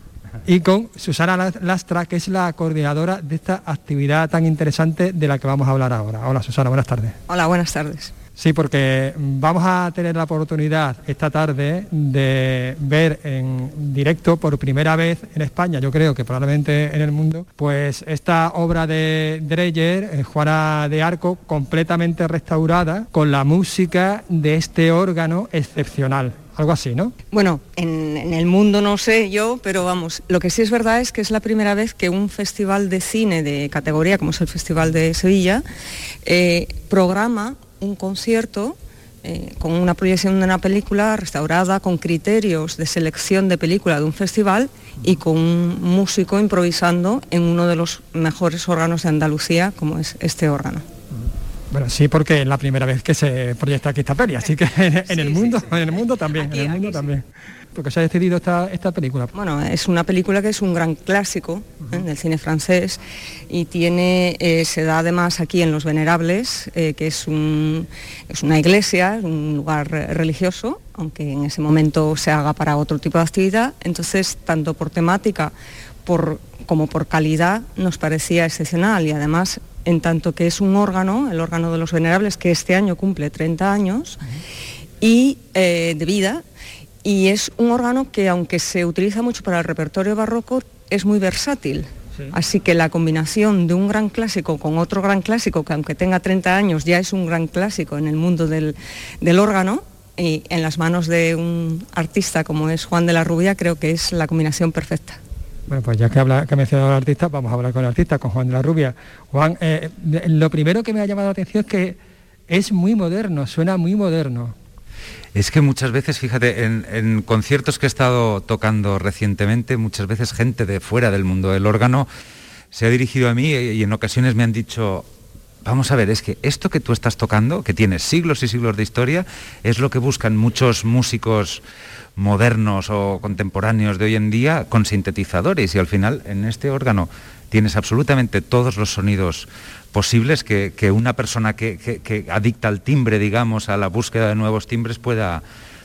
Y con Susana Lastra, que es la coordinadora de esta actividad tan interesante de la que vamos a hablar ahora. Hola Susana, buenas tardes. Hola, buenas tardes. Sí, porque vamos a tener la oportunidad esta tarde de ver en directo por primera vez en España, yo creo que probablemente en el mundo, pues esta obra de Dreyer, eh, Juana de Arco, completamente restaurada con la música de este órgano excepcional. Algo así, ¿no? Bueno, en, el mundo no sé yo, pero vamos, lo que sí es verdad es que es la primera vez que un festival de cine de categoría, como es el Festival de Sevilla, eh, programa un concierto eh, con una proyección de una película restaurada con criterios de selección de película de un festival y con un músico improvisando en uno de los mejores órganos de Andalucía, como es este órgano. Bueno, sí, porque es la primera vez que se proyecta aquí esta peli, así que en, el mundo, en el mundo también, en el mundo también porque se ha decidido esta, esta película? Bueno, es una película que es un gran clásico ¿eh? del cine francés y tiene, eh, se da además aquí en Los Venerables, eh, que es, un, es una iglesia, un lugar religioso, aunque en ese momento se haga para otro tipo de actividad. Entonces, tanto por temática por, como por calidad, nos parecía excepcional y además en tanto que es un órgano, el órgano de los venerables, que este año cumple 30 años, y de vida, y es un órgano que aunque se utiliza mucho para el repertorio barroco, es muy versátil. Así que la combinación de un gran clásico con otro gran clásico, que aunque tenga 30 años ya es un gran clásico en el mundo del, órgano, y en las manos de un artista como es Juan de la Rubia, creo que es la combinación perfecta. Bueno, pues ya que, habla, que ha mencionado al artista, vamos a hablar con el artista, con Juan de la Rubia. Juan, eh, lo primero que me ha llamado la atención es que es muy moderno, suena muy moderno. Es que muchas veces, fíjate, en, conciertos que he estado tocando recientemente, muchas veces gente de fuera del mundo del órgano se ha dirigido a mí y en ocasiones me han dicho, vamos a ver, es que esto que tú estás tocando, que tiene siglos y siglos de historia, es lo que buscan muchos músicos modernos o contemporáneos de hoy en día con sintetizadores. Y al final en este órgano tienes absolutamente todos los sonidos posibles que, una persona que, adicta al timbre, digamos, a la búsqueda de nuevos timbres pueda,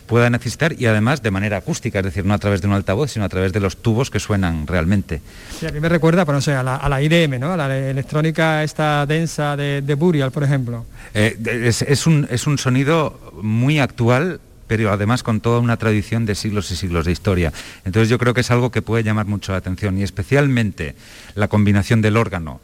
pueda necesitar y además de manera acústica, es decir, no a través de un altavoz, sino a través de los tubos que suenan realmente. Sí, a mí me recuerda, pero no sé, a la, IDM, ¿no? A la electrónica esta densa de, Burial, por ejemplo. Eh, es, un, es un sonido muy actual pero además con toda una tradición de siglos y siglos de historia. Entonces yo creo que es algo que puede llamar mucho la atención y especialmente la combinación del órgano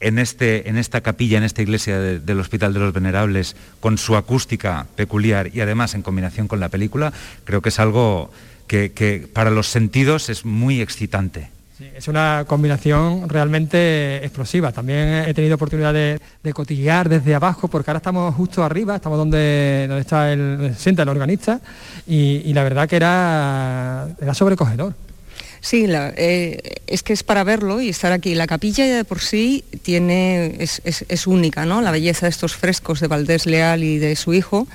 en, este, en esta capilla, en esta iglesia del Hospital de los Venerables, con su acústica peculiar y además en combinación con la película, creo que es algo que para los sentidos es muy excitante es una combinación realmente explosiva. También he tenido oportunidad de, cotillear desde abajo, porque ahora estamos justo arriba, estamos donde, está el, sienta el organista, y, la verdad que era sobrecogedor. Sí, eh, es que es para verlo y estar aquí. La capilla ya de por sí tiene, es, única, ¿no? La belleza de estos frescos de Valdés Leal y de su hijo.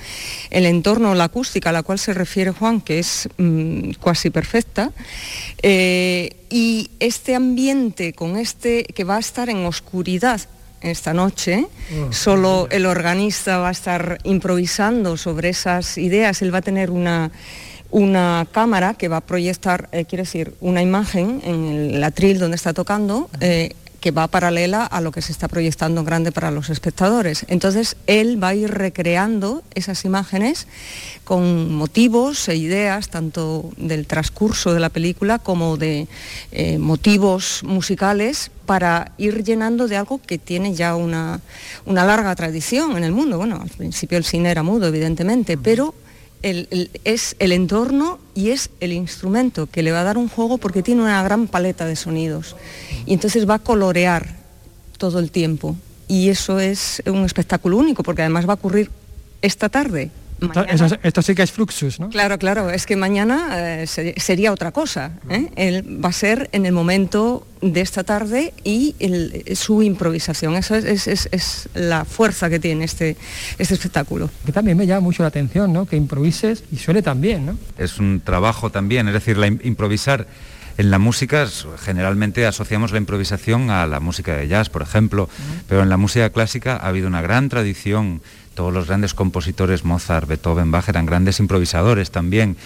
El entorno, la acústica a la cual se refiere Juan, que es mm, casi perfecta. Eh, y este ambiente con este que va a estar en oscuridad esta noche. Oh, Solo el organista va a estar improvisando sobre esas ideas. Él va a tener una una cámara que va a proyectar, eh, quiero decir, una imagen en el atril donde está tocando. Eh, que va paralela a lo que se está proyectando grande para los espectadores. Entonces, él va a ir recreando esas imágenes con motivos e ideas, tanto del transcurso de la película como de eh, motivos musicales, para ir llenando de algo que tiene ya una, una larga tradición en el mundo. Bueno, al principio el cine era mudo, evidentemente, pero es el entorno y es el instrumento que le va a dar un juego porque tiene una gran paleta de sonidos. Y entonces va a colorear todo el tiempo. Y eso es un espectáculo único porque además va a ocurrir esta tarde, esto sí que es Fluxus, ¿no? Claro, claro, es que mañana eh, sería otra cosa. ¿eh? Él va a ser en el momento de esta tarde y su improvisación. Esa es, la fuerza que tiene este, este espectáculo. Que también me llama mucho la atención, ¿no? Que improvises y suene también, ¿no? Es un trabajo también, es decir, la improvisar. En la música generalmente asociamos la improvisación a la música de jazz, por ejemplo, pero en la música clásica ha habido una gran tradición todos los grandes compositores, Mozart, Beethoven, Bach, eran grandes improvisadores también.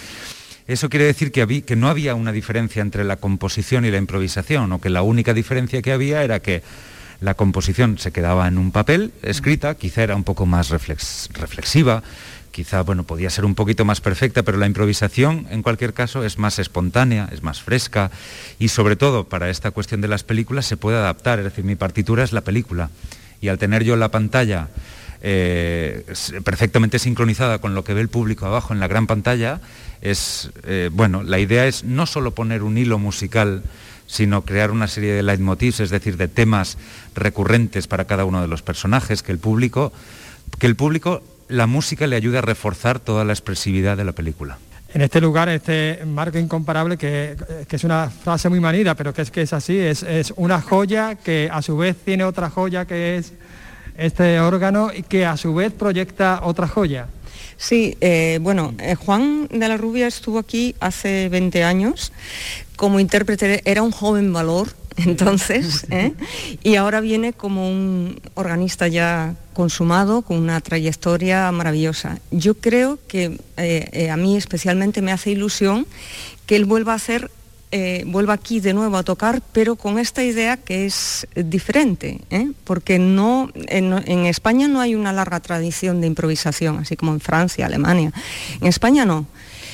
Eso quiere decir que, no había una diferencia entre la composición y la improvisación, o que la única diferencia que había era que la composición se quedaba en un papel escrita, quizá era un poco más reflexiva, quizá bueno, podía ser un poquito más perfecta, pero la improvisación en cualquier caso es más espontánea, es más fresca y sobre todo para esta cuestión de las películas se puede adaptar, es decir, mi partitura es la película y al tener yo la pantalla eh, perfectamente sincronizada con lo que ve el público abajo en la gran pantalla, es, eh, bueno, la idea es no solo poner un hilo musical, sino crear una serie de leitmotivs, es decir, de temas recurrentes para cada uno de los personajes, que el público, que el público, la música le ayude a reforzar toda la expresividad de la película. En este lugar, este marco incomparable, que, es una frase muy manida, pero que es que es así, es, es, una joya que a su vez tiene otra joya que es este órgano y que a su vez proyecta otra joya. Sí, eh, bueno, eh, Juan de la Rubia estuvo aquí hace 20 años como intérprete, era un joven valor entonces, ¿eh? y ahora viene como un organista ya consumado, con una trayectoria maravillosa. Yo creo que a mí especialmente me hace ilusión que él vuelva a hacer eh, vuelva aquí de nuevo a tocar, pero con esta idea que es diferente, ¿eh? porque no, en, España no hay una larga tradición de improvisación, así como en Francia, Alemania. En España no.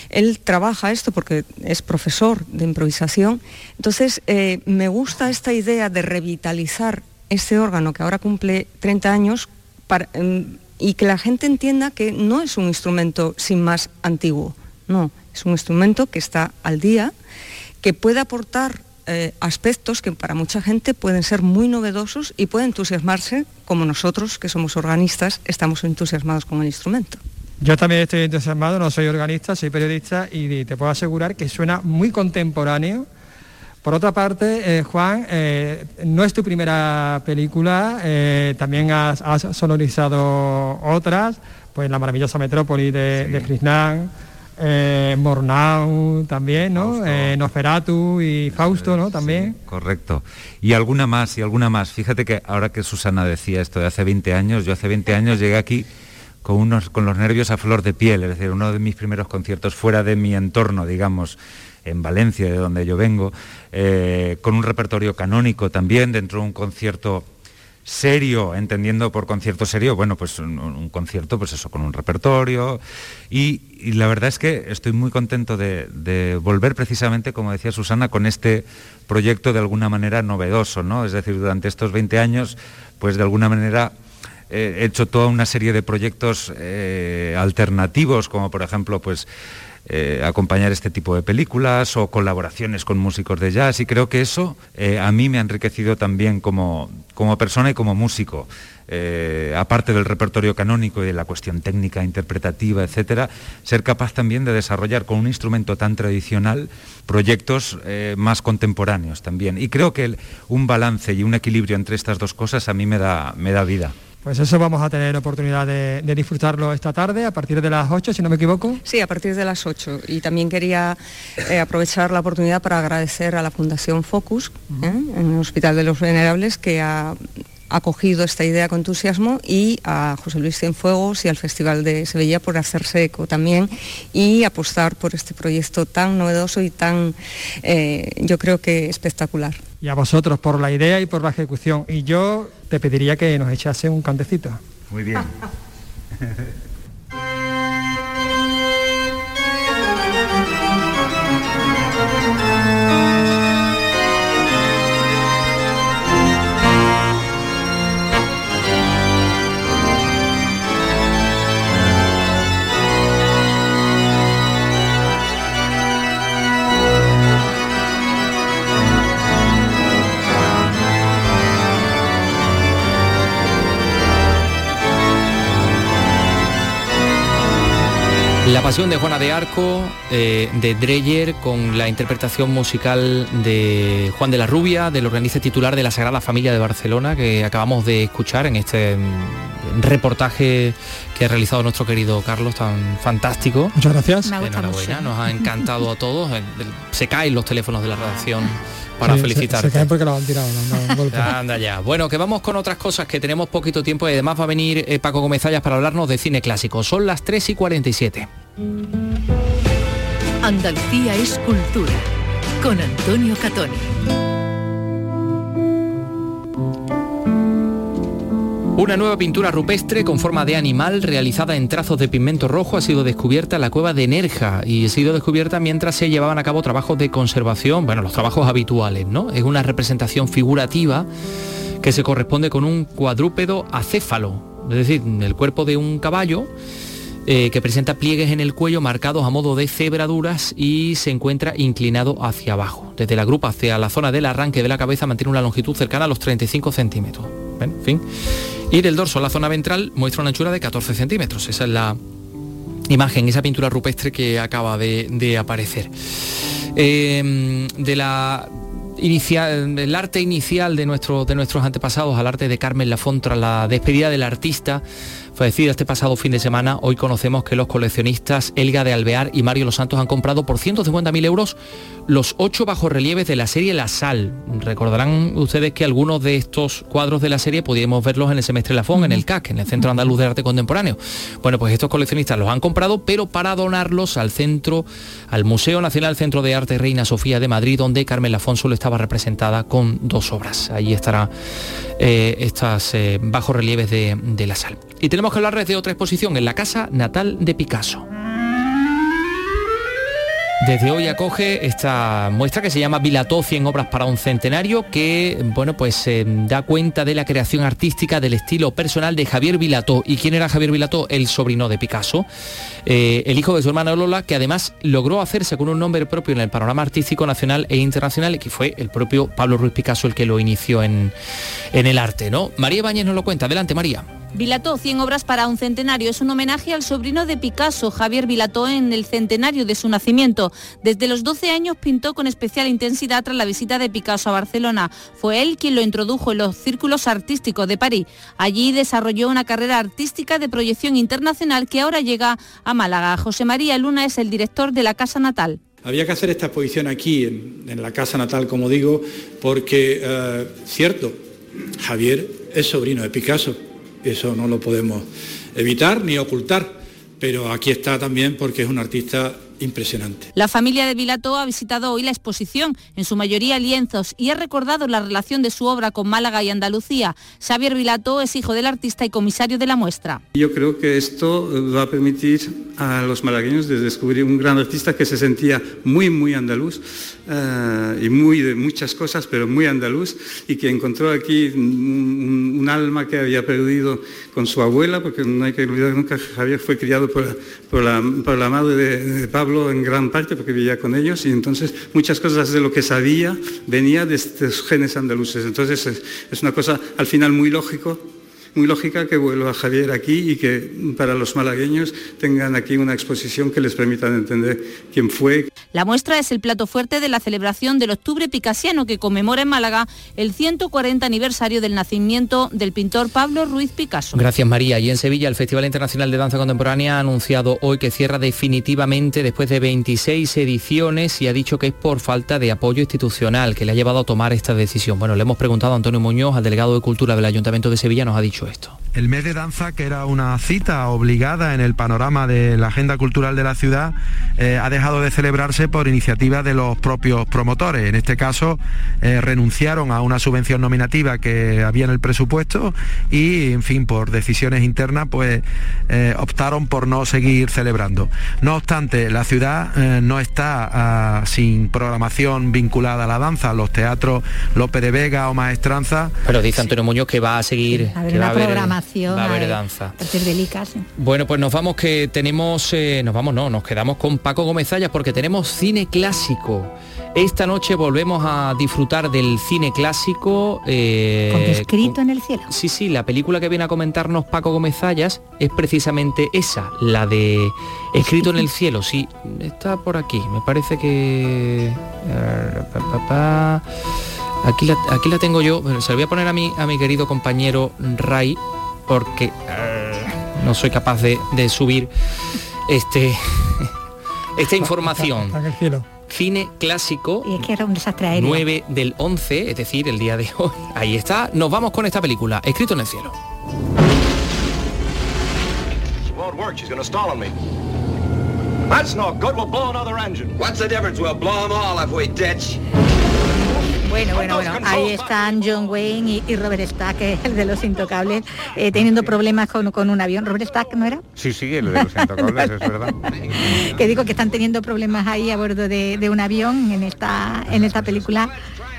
Él trabaja esto porque es profesor de improvisación. Entonces, eh, me gusta esta idea de revitalizar este órgano que ahora cumple 30 años em, y que la gente entienda que no es un instrumento sin más antiguo, no, es un instrumento que está al día que puede aportar eh, aspectos que para mucha gente pueden ser muy novedosos y pueden entusiasmarse como nosotros, que somos organistas, estamos entusiasmados con el instrumento. Yo también estoy entusiasmado, no soy organista, soy periodista y te puedo asegurar que suena muy contemporáneo Por otra parte, eh, Juan, eh, no es tu primera película, eh, también has, sonorizado otras, pues La maravillosa metrópoli de, de Krishnán, Mornau también, ¿no? Nosferatu y Fausto, ¿no? También. correcto. Y alguna más, y alguna más. Fíjate que ahora que Susana decía esto de hace 20 años, yo hace 20 años llegué aquí con, unos, con los nervios a flor de piel, es decir, uno de mis primeros conciertos fuera de mi entorno, digamos, en Valencia, de donde yo vengo, eh, con un repertorio canónico también, dentro de un concierto serio, entendiendo por concierto serio, bueno, pues un, concierto, pues eso, con un repertorio. Y, la verdad es que estoy muy contento de, volver precisamente, como decía Susana, con este proyecto de alguna manera novedoso, ¿no? Es decir, durante estos 20 años, pues de alguna manera eh, he hecho toda una serie de proyectos eh, alternativos, como por ejemplo, pues eh, acompañar este tipo de películas o colaboraciones con músicos de jazz y creo que eso eh, a mí me ha enriquecido también como, como persona y como músico. Eh, aparte del repertorio canónico y de la cuestión técnica, interpretativa, etcétera, ser capaz también de desarrollar con un instrumento tan tradicional proyectos más contemporáneos también. Y creo que un balance y un equilibrio entre estas dos cosas a mí me da, me da vida. Pues eso vamos a tener oportunidad de, disfrutarlo esta tarde, a partir de las 8, si no me equivoco. Sí, a partir de las 8. Y también quería eh, aprovechar la oportunidad para agradecer a la Fundación Focus, ¿eh? en el Hospital de los Venerables, que ha acogido esta idea con entusiasmo y a José Luis Cienfuegos y al Festival de Sevilla por hacerse eco también y apostar por este proyecto tan novedoso y tan, eh, yo creo que espectacular. Y a vosotros por la idea y por la ejecución. Y yo te pediría que nos echase un cantecito. Muy bien. La pasión de Juana de Arco, eh, de Dreyer, con la interpretación musical de Juan de la Rubia, del organista titular de la Sagrada Familia de Barcelona, que acabamos de escuchar en este mm, reportaje que ha realizado nuestro querido Carlos, tan fantástico. Muchas gracias. Enhorabuena, nos ha encantado a todos. Se caen los teléfonos de la redacción para felicitar. Se, caen porque lo han tirado. Anda ya. Bueno, que vamos con otras cosas que tenemos poquito tiempo y además va a venir eh, Paco Gómez para hablarnos de cine clásico. Son las 3 y 47. Andalucía es cultura con Antonio Catoni. Una nueva pintura rupestre con forma de animal realizada en trazos de pigmento rojo ha sido descubierta en la cueva de Nerja y ha sido descubierta mientras se llevaban a cabo trabajos de conservación, bueno, los trabajos habituales, ¿no? Es una representación figurativa que se corresponde con un cuadrúpedo acéfalo, es decir, el cuerpo de un caballo eh, que presenta pliegues en el cuello marcados a modo de cebraduras y se encuentra inclinado hacia abajo. Desde la grupa hacia la zona del arranque de la cabeza mantiene una longitud cercana a los 35 centímetros. En fin. Y del dorso a la zona ventral muestra una anchura de 14 centímetros. Esa es la imagen, esa pintura rupestre que acaba de, aparecer. Em, de la el arte inicial de, nuestro, de nuestros antepasados al arte de Carmen Lafont tras la despedida del artista Fallecido este pasado fin de semana, hoy conocemos que los coleccionistas Elga de Alvear y Mario Los Santos han comprado por 150.000 euros los ocho bajorrelieves de la serie La Sal. Recordarán ustedes que algunos de estos cuadros de la serie podíamos verlos en el semestre Lafón, en el CAC, en el Centro Andaluz de Arte Contemporáneo. Bueno, pues estos coleccionistas los han comprado, pero para donarlos al centro, al Museo Nacional Centro de Arte Reina Sofía de Madrid, donde Carmen Lafón solo estaba representada con dos obras. Allí estará eh, estas eh, bajorrelieves de, de La Sal. Y tenemos que hablarles de otra exposición en la casa natal de Picasso. Desde hoy acoge esta muestra que se llama Vilató 100 obras para un centenario que bueno pues eh, da cuenta de la creación artística del estilo personal de Javier Vilató. ¿Y quién era Javier Vilató? El sobrino de Picasso, eh, el hijo de su hermana Lola, que además logró hacerse con un nombre propio en el panorama artístico nacional e internacional y que fue el propio Pablo Ruiz Picasso el que lo inició en, en el arte. ¿no? María Bañez nos lo cuenta. Adelante María. Vilató, 100 obras para un centenario. Es un homenaje al sobrino de Picasso, Javier Vilató, en el centenario de su nacimiento. Desde los 12 años pintó con especial intensidad tras la visita de Picasso a Barcelona. Fue él quien lo introdujo en los círculos artísticos de París. Allí desarrolló una carrera artística de proyección internacional que ahora llega a Málaga. José María Luna es el director de la Casa Natal. Había que hacer esta exposición aquí, en, la Casa Natal, como digo, porque, eh, cierto, Javier es sobrino de Picasso, eso no lo podemos evitar ni ocultar, pero aquí está también porque es un artista impresionante. La familia de Vilato ha visitado hoy la exposición, en su mayoría lienzos, y ha recordado la relación de su obra con Málaga y Andalucía. Xavier Vilato es hijo del artista y comisario de la muestra. Yo creo que esto va a permitir a los malagueños descubrir un gran artista que se sentía muy, muy andaluz eh, y muy de muchas cosas, pero muy andaluz, y que encontró aquí un, alma que había perdido con su abuela, porque no hay que olvidar nunca que Javier fue criado por, la, madre de Pablo en gran parte porque vivía con ellos y entonces muchas cosas de lo que sabía venía de estos genes andaluces. Entonces es, una cosa al final muy lógico muy lógica que vuelva Javier aquí y que para los malagueños tengan aquí una exposición que les permita entender quién fue. La muestra es el plato fuerte de la celebración del Octubre Picasiano que conmemora en Málaga el 140 aniversario del nacimiento del pintor Pablo Ruiz Picasso. Gracias María. Y en Sevilla el Festival Internacional de Danza Contemporánea ha anunciado hoy que cierra definitivamente después de 26 ediciones y ha dicho que es por falta de apoyo institucional que le ha llevado a tomar esta decisión. Bueno, le hemos preguntado a Antonio Muñoz, al delegado de Cultura del Ayuntamiento de Sevilla, nos ha dicho esto. El mes de danza, que era una cita obligada en el panorama de la agenda cultural de la ciudad, eh, ha dejado de celebrarse por iniciativa de los propios promotores. En este caso, eh, renunciaron a una subvención nominativa que había en el presupuesto y, en fin, por decisiones internas, pues eh, optaron por no seguir celebrando. No obstante, la ciudad no está ah, sin programación vinculada a la danza. Los teatros López de Vega o Maestranza. Pero dice Antonio Muñoz que va a seguir. que va a haber Va a haber danza. Bueno, pues nos vamos que tenemos, eh, nos vamos, no, nos quedamos con Paco Gómez porque tenemos cine clásico. Esta noche volvemos a disfrutar del cine clásico. Eh, con escrito en el cielo. Sí, sí, la película que viene a comentarnos Paco Gómez es precisamente esa, la de Escrito en el cielo. Sí, está por aquí. Me parece que... Aquí, la, aquí la tengo yo. se la voy a poner a mi, a mi querido compañero Ray porque eh, no soy capaz de, subir este esta información. Cine clásico. Y es que era un desastre 9 del 11, es decir, el día de hoy. Ahí está. Nos vamos con esta película, Escrito en el cielo. Bueno, bueno, bueno, ahí están John Wayne y, Robert Stack, el de los intocables, eh, teniendo problemas con, un avión. ¿Robert Stack no era? Sí, sí, el de los intocables, es verdad. que digo que están teniendo problemas ahí a bordo de, de un avión en esta, en esta película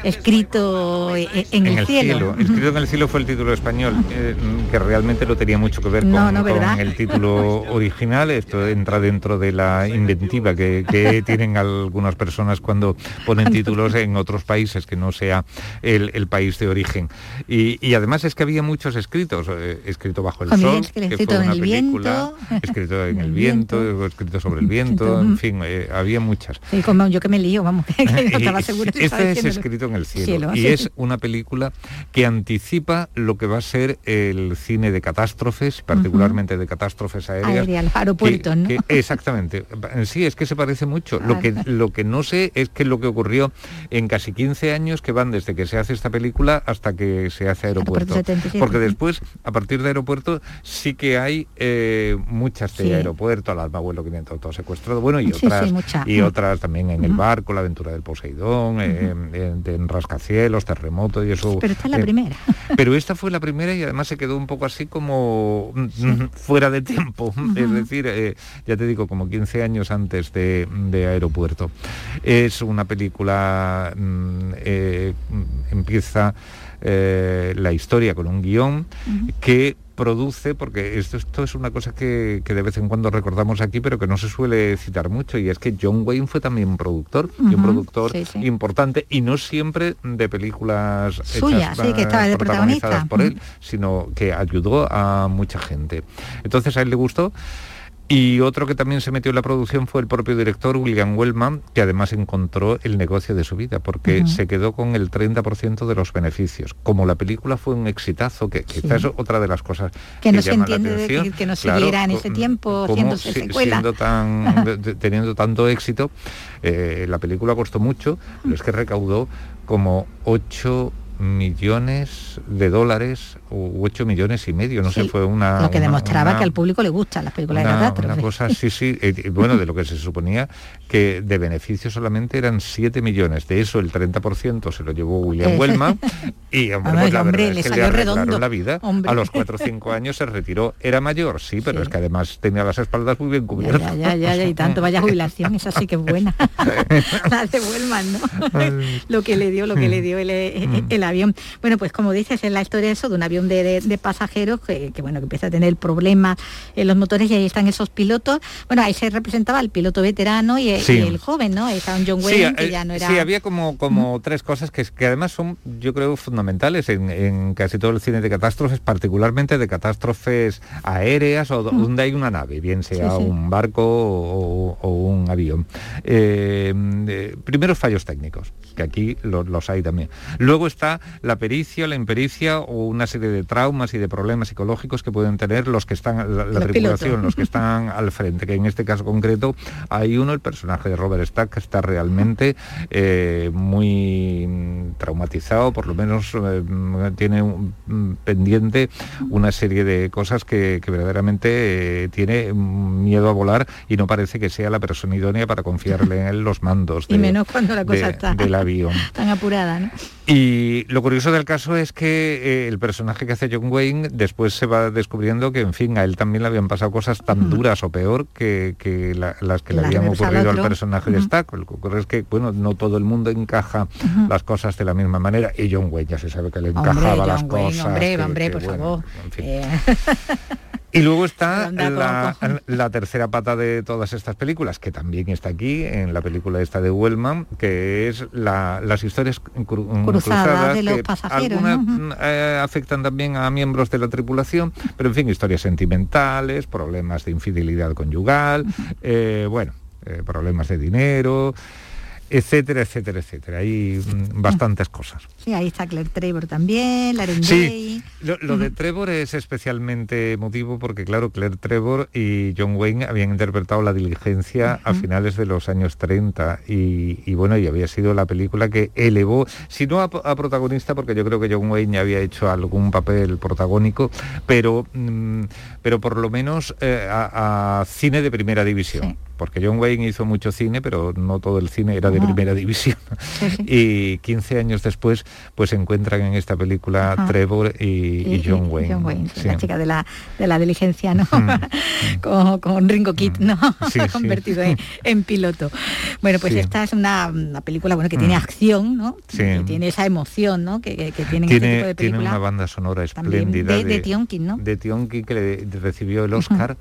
escrito en, el, cielo. Escrito en el cielo fue el título español, eh, que realmente lo tenía mucho que ver con, el título original. Esto entra dentro de la inventiva que, tienen algunas personas cuando ponen títulos en otros países que no sea el, país de origen. Y, además es que había muchos escritos, eh, escrito bajo el sol, que fue una película, escrito en el viento, escrito sobre el viento, en fin, eh, había muchas. como yo que me lío, vamos, que no estaba seguro. Este es escrito en el cielo. y es una película que anticipa lo que va a ser el cine de catástrofes, particularmente de catástrofes aéreas. aeropuertos, ¿no? exactamente. Sí, es que se parece mucho. Lo que, lo que no sé es que lo que ocurrió en casi 15 años que van desde que se hace esta película hasta que se hace aeropuerto. Porque después, a partir de aeropuerto, sí que hay eh, muchas de aeropuerto, al abuelo que viene todo secuestrado, bueno, y otras, y otras también en el barco, la aventura del Poseidón, eh, en rascacielos, terremotos y eso. Pero esta es la eh, primera. Pero esta fue la primera y además se quedó un poco así como mm, fuera de tiempo. Es decir, eh, ya te digo, como 15 años antes de, Aeropuerto. Es una película, mm, eh, empieza eh, la historia con un guion que produce, porque esto, esto es una cosa que, que, de vez en cuando recordamos aquí, pero que no se suele citar mucho, y es que John Wayne fue también un productor, y un productor sí, sí. importante, y no siempre de películas Suya, hechas, sí, que estaba de protagonista. por él, sino que ayudó a mucha gente. Entonces a él le gustó. Y otro que también se metió en la producción fue el propio director William Wellman, que además encontró el negocio de su vida, porque uh -huh. se quedó con el 30% de los beneficios. Como la película fue un exitazo, que sí. quizás es otra de las cosas que, que no se entiende de decir que no siguiera claro, en ese tiempo haciéndose si, secuela. Siendo tan, de, teniendo tanto éxito, eh, la película costó mucho, pero es que recaudó como 8 millones de dólares u 8 millones y medio, no sí, sé, fue una... Lo que una, demostraba una, que al público le gustan las películas una, de catástrofe. Una cosa, sí, sí, eh, bueno, de lo que se suponía que de beneficio solamente eran 7 millones, de eso el 30% se lo llevó William Eh. Wellman y hombre, pues la hombre, verdad le es que salió le redondo. la vida, Hombre. a los 4 o 5 años se retiró, era mayor, sí, pero Sí. es que además tenía las espaldas muy bien cubiertas. Ya, ya, ya, ya, y tanto, vaya jubilación, esa sí que es buena. la de Wellman, ¿no? lo que le dio, lo que le dio el, el, el avión. Bueno, pues como dices, es la historia eso de un avión de, de, de pasajeros que, que, bueno, que empieza a tener problemas en los motores y ahí están esos pilotos. Bueno, ahí se representaba el piloto veterano y, Sí. y el joven, ¿no? Está un John Wayne Sí, que eh, ya no era... sí, había como, como tres cosas que, que además son, yo creo, fundamentales en, en casi todo el cine de catástrofes, particularmente de catástrofes aéreas o do- donde hay una nave, bien sea Sí, sí. un barco o, o un avión. Eh, eh, primero fallos técnicos, que aquí lo- los hay también. Luego está la pericia, la impericia o una serie de traumas y de problemas psicológicos que pueden tener los que están, la, tripulación, los que están al frente, que en este caso concreto hay uno, el personaje de Robert Stack, que está realmente eh, muy traumatizado, por lo menos eh, tiene un- mm, pendiente una serie de cosas que, que verdaderamente eh, tiene miedo a volar y no parece que sea la persona idónea para confiarle en él los mandos y de- menos cuando la cosa de- está del avión. tan apurada, ¿no? Y lo curioso del caso es que eh, el personaje que hace John Wayne después se va descubriendo que, en fin, a él también le habían pasado cosas tan duras o peor que, que la- las que le Las habían al ocurrido al personaje de. Stack. Lo que ocurre es que, bueno, no todo el mundo encaja las cosas de la misma manera y John Wayne ya se sabe que le Hombre, encajaba John las Wayne, cosas. hombre, que- hombre, que, por bueno, favor. en fin. Eh, Y luego está la, la tercera pata de todas estas películas, que también está aquí en la película esta de Wellman, que es la- las historias cru- Cruzadas cruzadas, de los que pasajeros, algunas ¿no? mm, eh, afectan también a miembros de la tripulación, pero en fin, historias sentimentales, problemas de infidelidad conyugal, eh, bueno, eh, problemas de dinero, etcétera, etcétera, etcétera. Hay mm, bastantes cosas. sí, ahí está Claire Trevor también, Lauren Sí, lo, lo de Trevor es especialmente emotivo porque, claro, Claire Trevor y John Wayne habían interpretado La Diligencia a finales de los años 30 y, y, bueno, y había sido la película que elevó, si no a, a protagonista, porque yo creo que John Wayne ya había hecho algún papel protagónico, pero, mm, pero por lo menos eh, a, a cine de primera división. Porque John Wayne hizo mucho cine, pero no todo el cine era de No. primera división. Y 15 años después, pues se encuentran en esta película Ajá. Trevor y, y John Wayne. John Wayne, Sí. la chica de la, de la diligencia, ¿no? con, con Ringo Kid, ¿no? Sí, sí. Convertido en, en piloto. Bueno, pues esta es una, una película bueno, que tiene Mm. acción, ¿no? Que tiene esa emoción, ¿no? Que, que, que tienen este tipo Tiene, de tiene una banda sonora espléndida de- de Tionkin, ¿no? De Tionkin que le recibió el Oscar.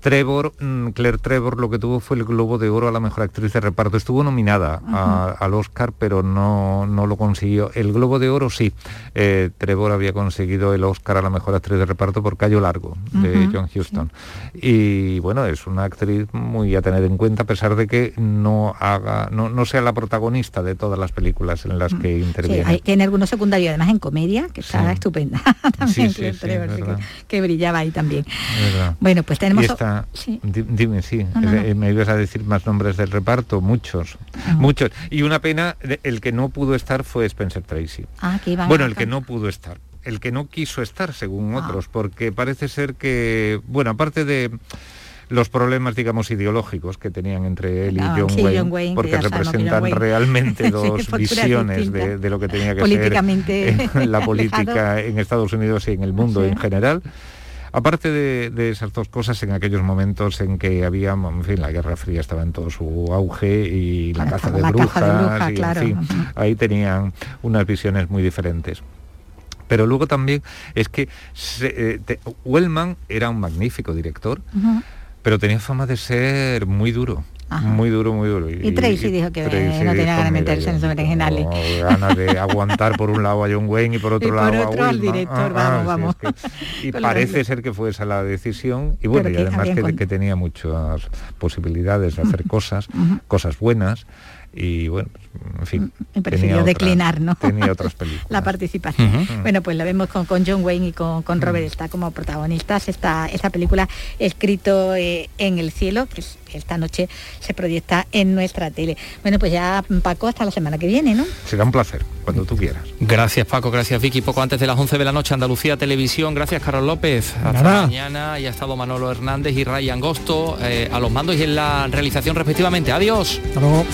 Trevor, mm, Claire Trevor, lo que tuvo fue el Globo de Oro a la mejor actriz de reparto. Estuvo nominada a- al Oscar, pero no, no lo consiguió. El Globo de Oro sí. Eh, Trevor había conseguido el Oscar a la mejor actriz de reparto por Cayo Largo, de John Huston. Y bueno, es una actriz muy a tener en cuenta, a pesar de que no haga, no, no sea la protagonista de todas las películas en las que Sí, interviene. hay- tiene algunos secundarios, además en comedia, que está Sí. estupenda. también Sí, sí, Claire sí, Trevor, es sí, que, que brillaba ahí también. Bueno, pues tenemos... Esta- sí. di- dime, sí, No, no, no. eh, me ibas a decir más nombres del reparto, muchos, muchos. Y una pena, el que no pudo estar fue Spencer Tracy. Ah, que iban Bueno, el que no pudo estar, el que no quiso estar, según Ah. otros, porque parece ser que, bueno, aparte de los problemas, digamos, ideológicos que tenían entre él y Ah, John, sí, Wayne, John Wayne, que porque representan Wayne realmente dos visiones de, de lo que tenía que ser eh, la política en Estados Unidos y en el mundo Sí. en general. Aparte de, de esas dos cosas, en aquellos momentos en que había, en fin, la Guerra Fría estaba en todo su auge y la, caza, de la brujas, caza de brujas, y, en claro. fin, ahí tenían unas visiones muy diferentes. Pero luego también es que se, eh, Wellman era un magnífico director, pero tenía fama de ser muy duro. Muy duro, muy duro. Y, Tracy dijo que no tenía ganas de meterse en originales. No, ganas de aguantar por un lado a John Wayne y por otro lado otro a al director, ah, vamos, ah, vamos. y parece ser que fue esa la decisión. Y bueno, y además que, que, tenía muchas posibilidades de hacer cosas, cosas buenas y bueno, en fin. Me prefirió declinar, ¿no? Tenía otras películas. la participación. Bueno, pues la vemos con, con, John Wayne y con, con Robert está como protagonistas. Esta, esta película escrito eh, en el cielo, que esta noche se proyecta en nuestra tele. Bueno, pues ya Paco, hasta la semana que viene, ¿no? Será un placer, cuando tú quieras. Gracias Paco, gracias Vicky. Poco antes de las 11 de la noche, Andalucía Televisión. Gracias Carlos López. Hasta mañana. Y ha estado Manolo Hernández y Ray Angosto eh, a los mandos y en la realización respectivamente. Adiós. Hasta luego.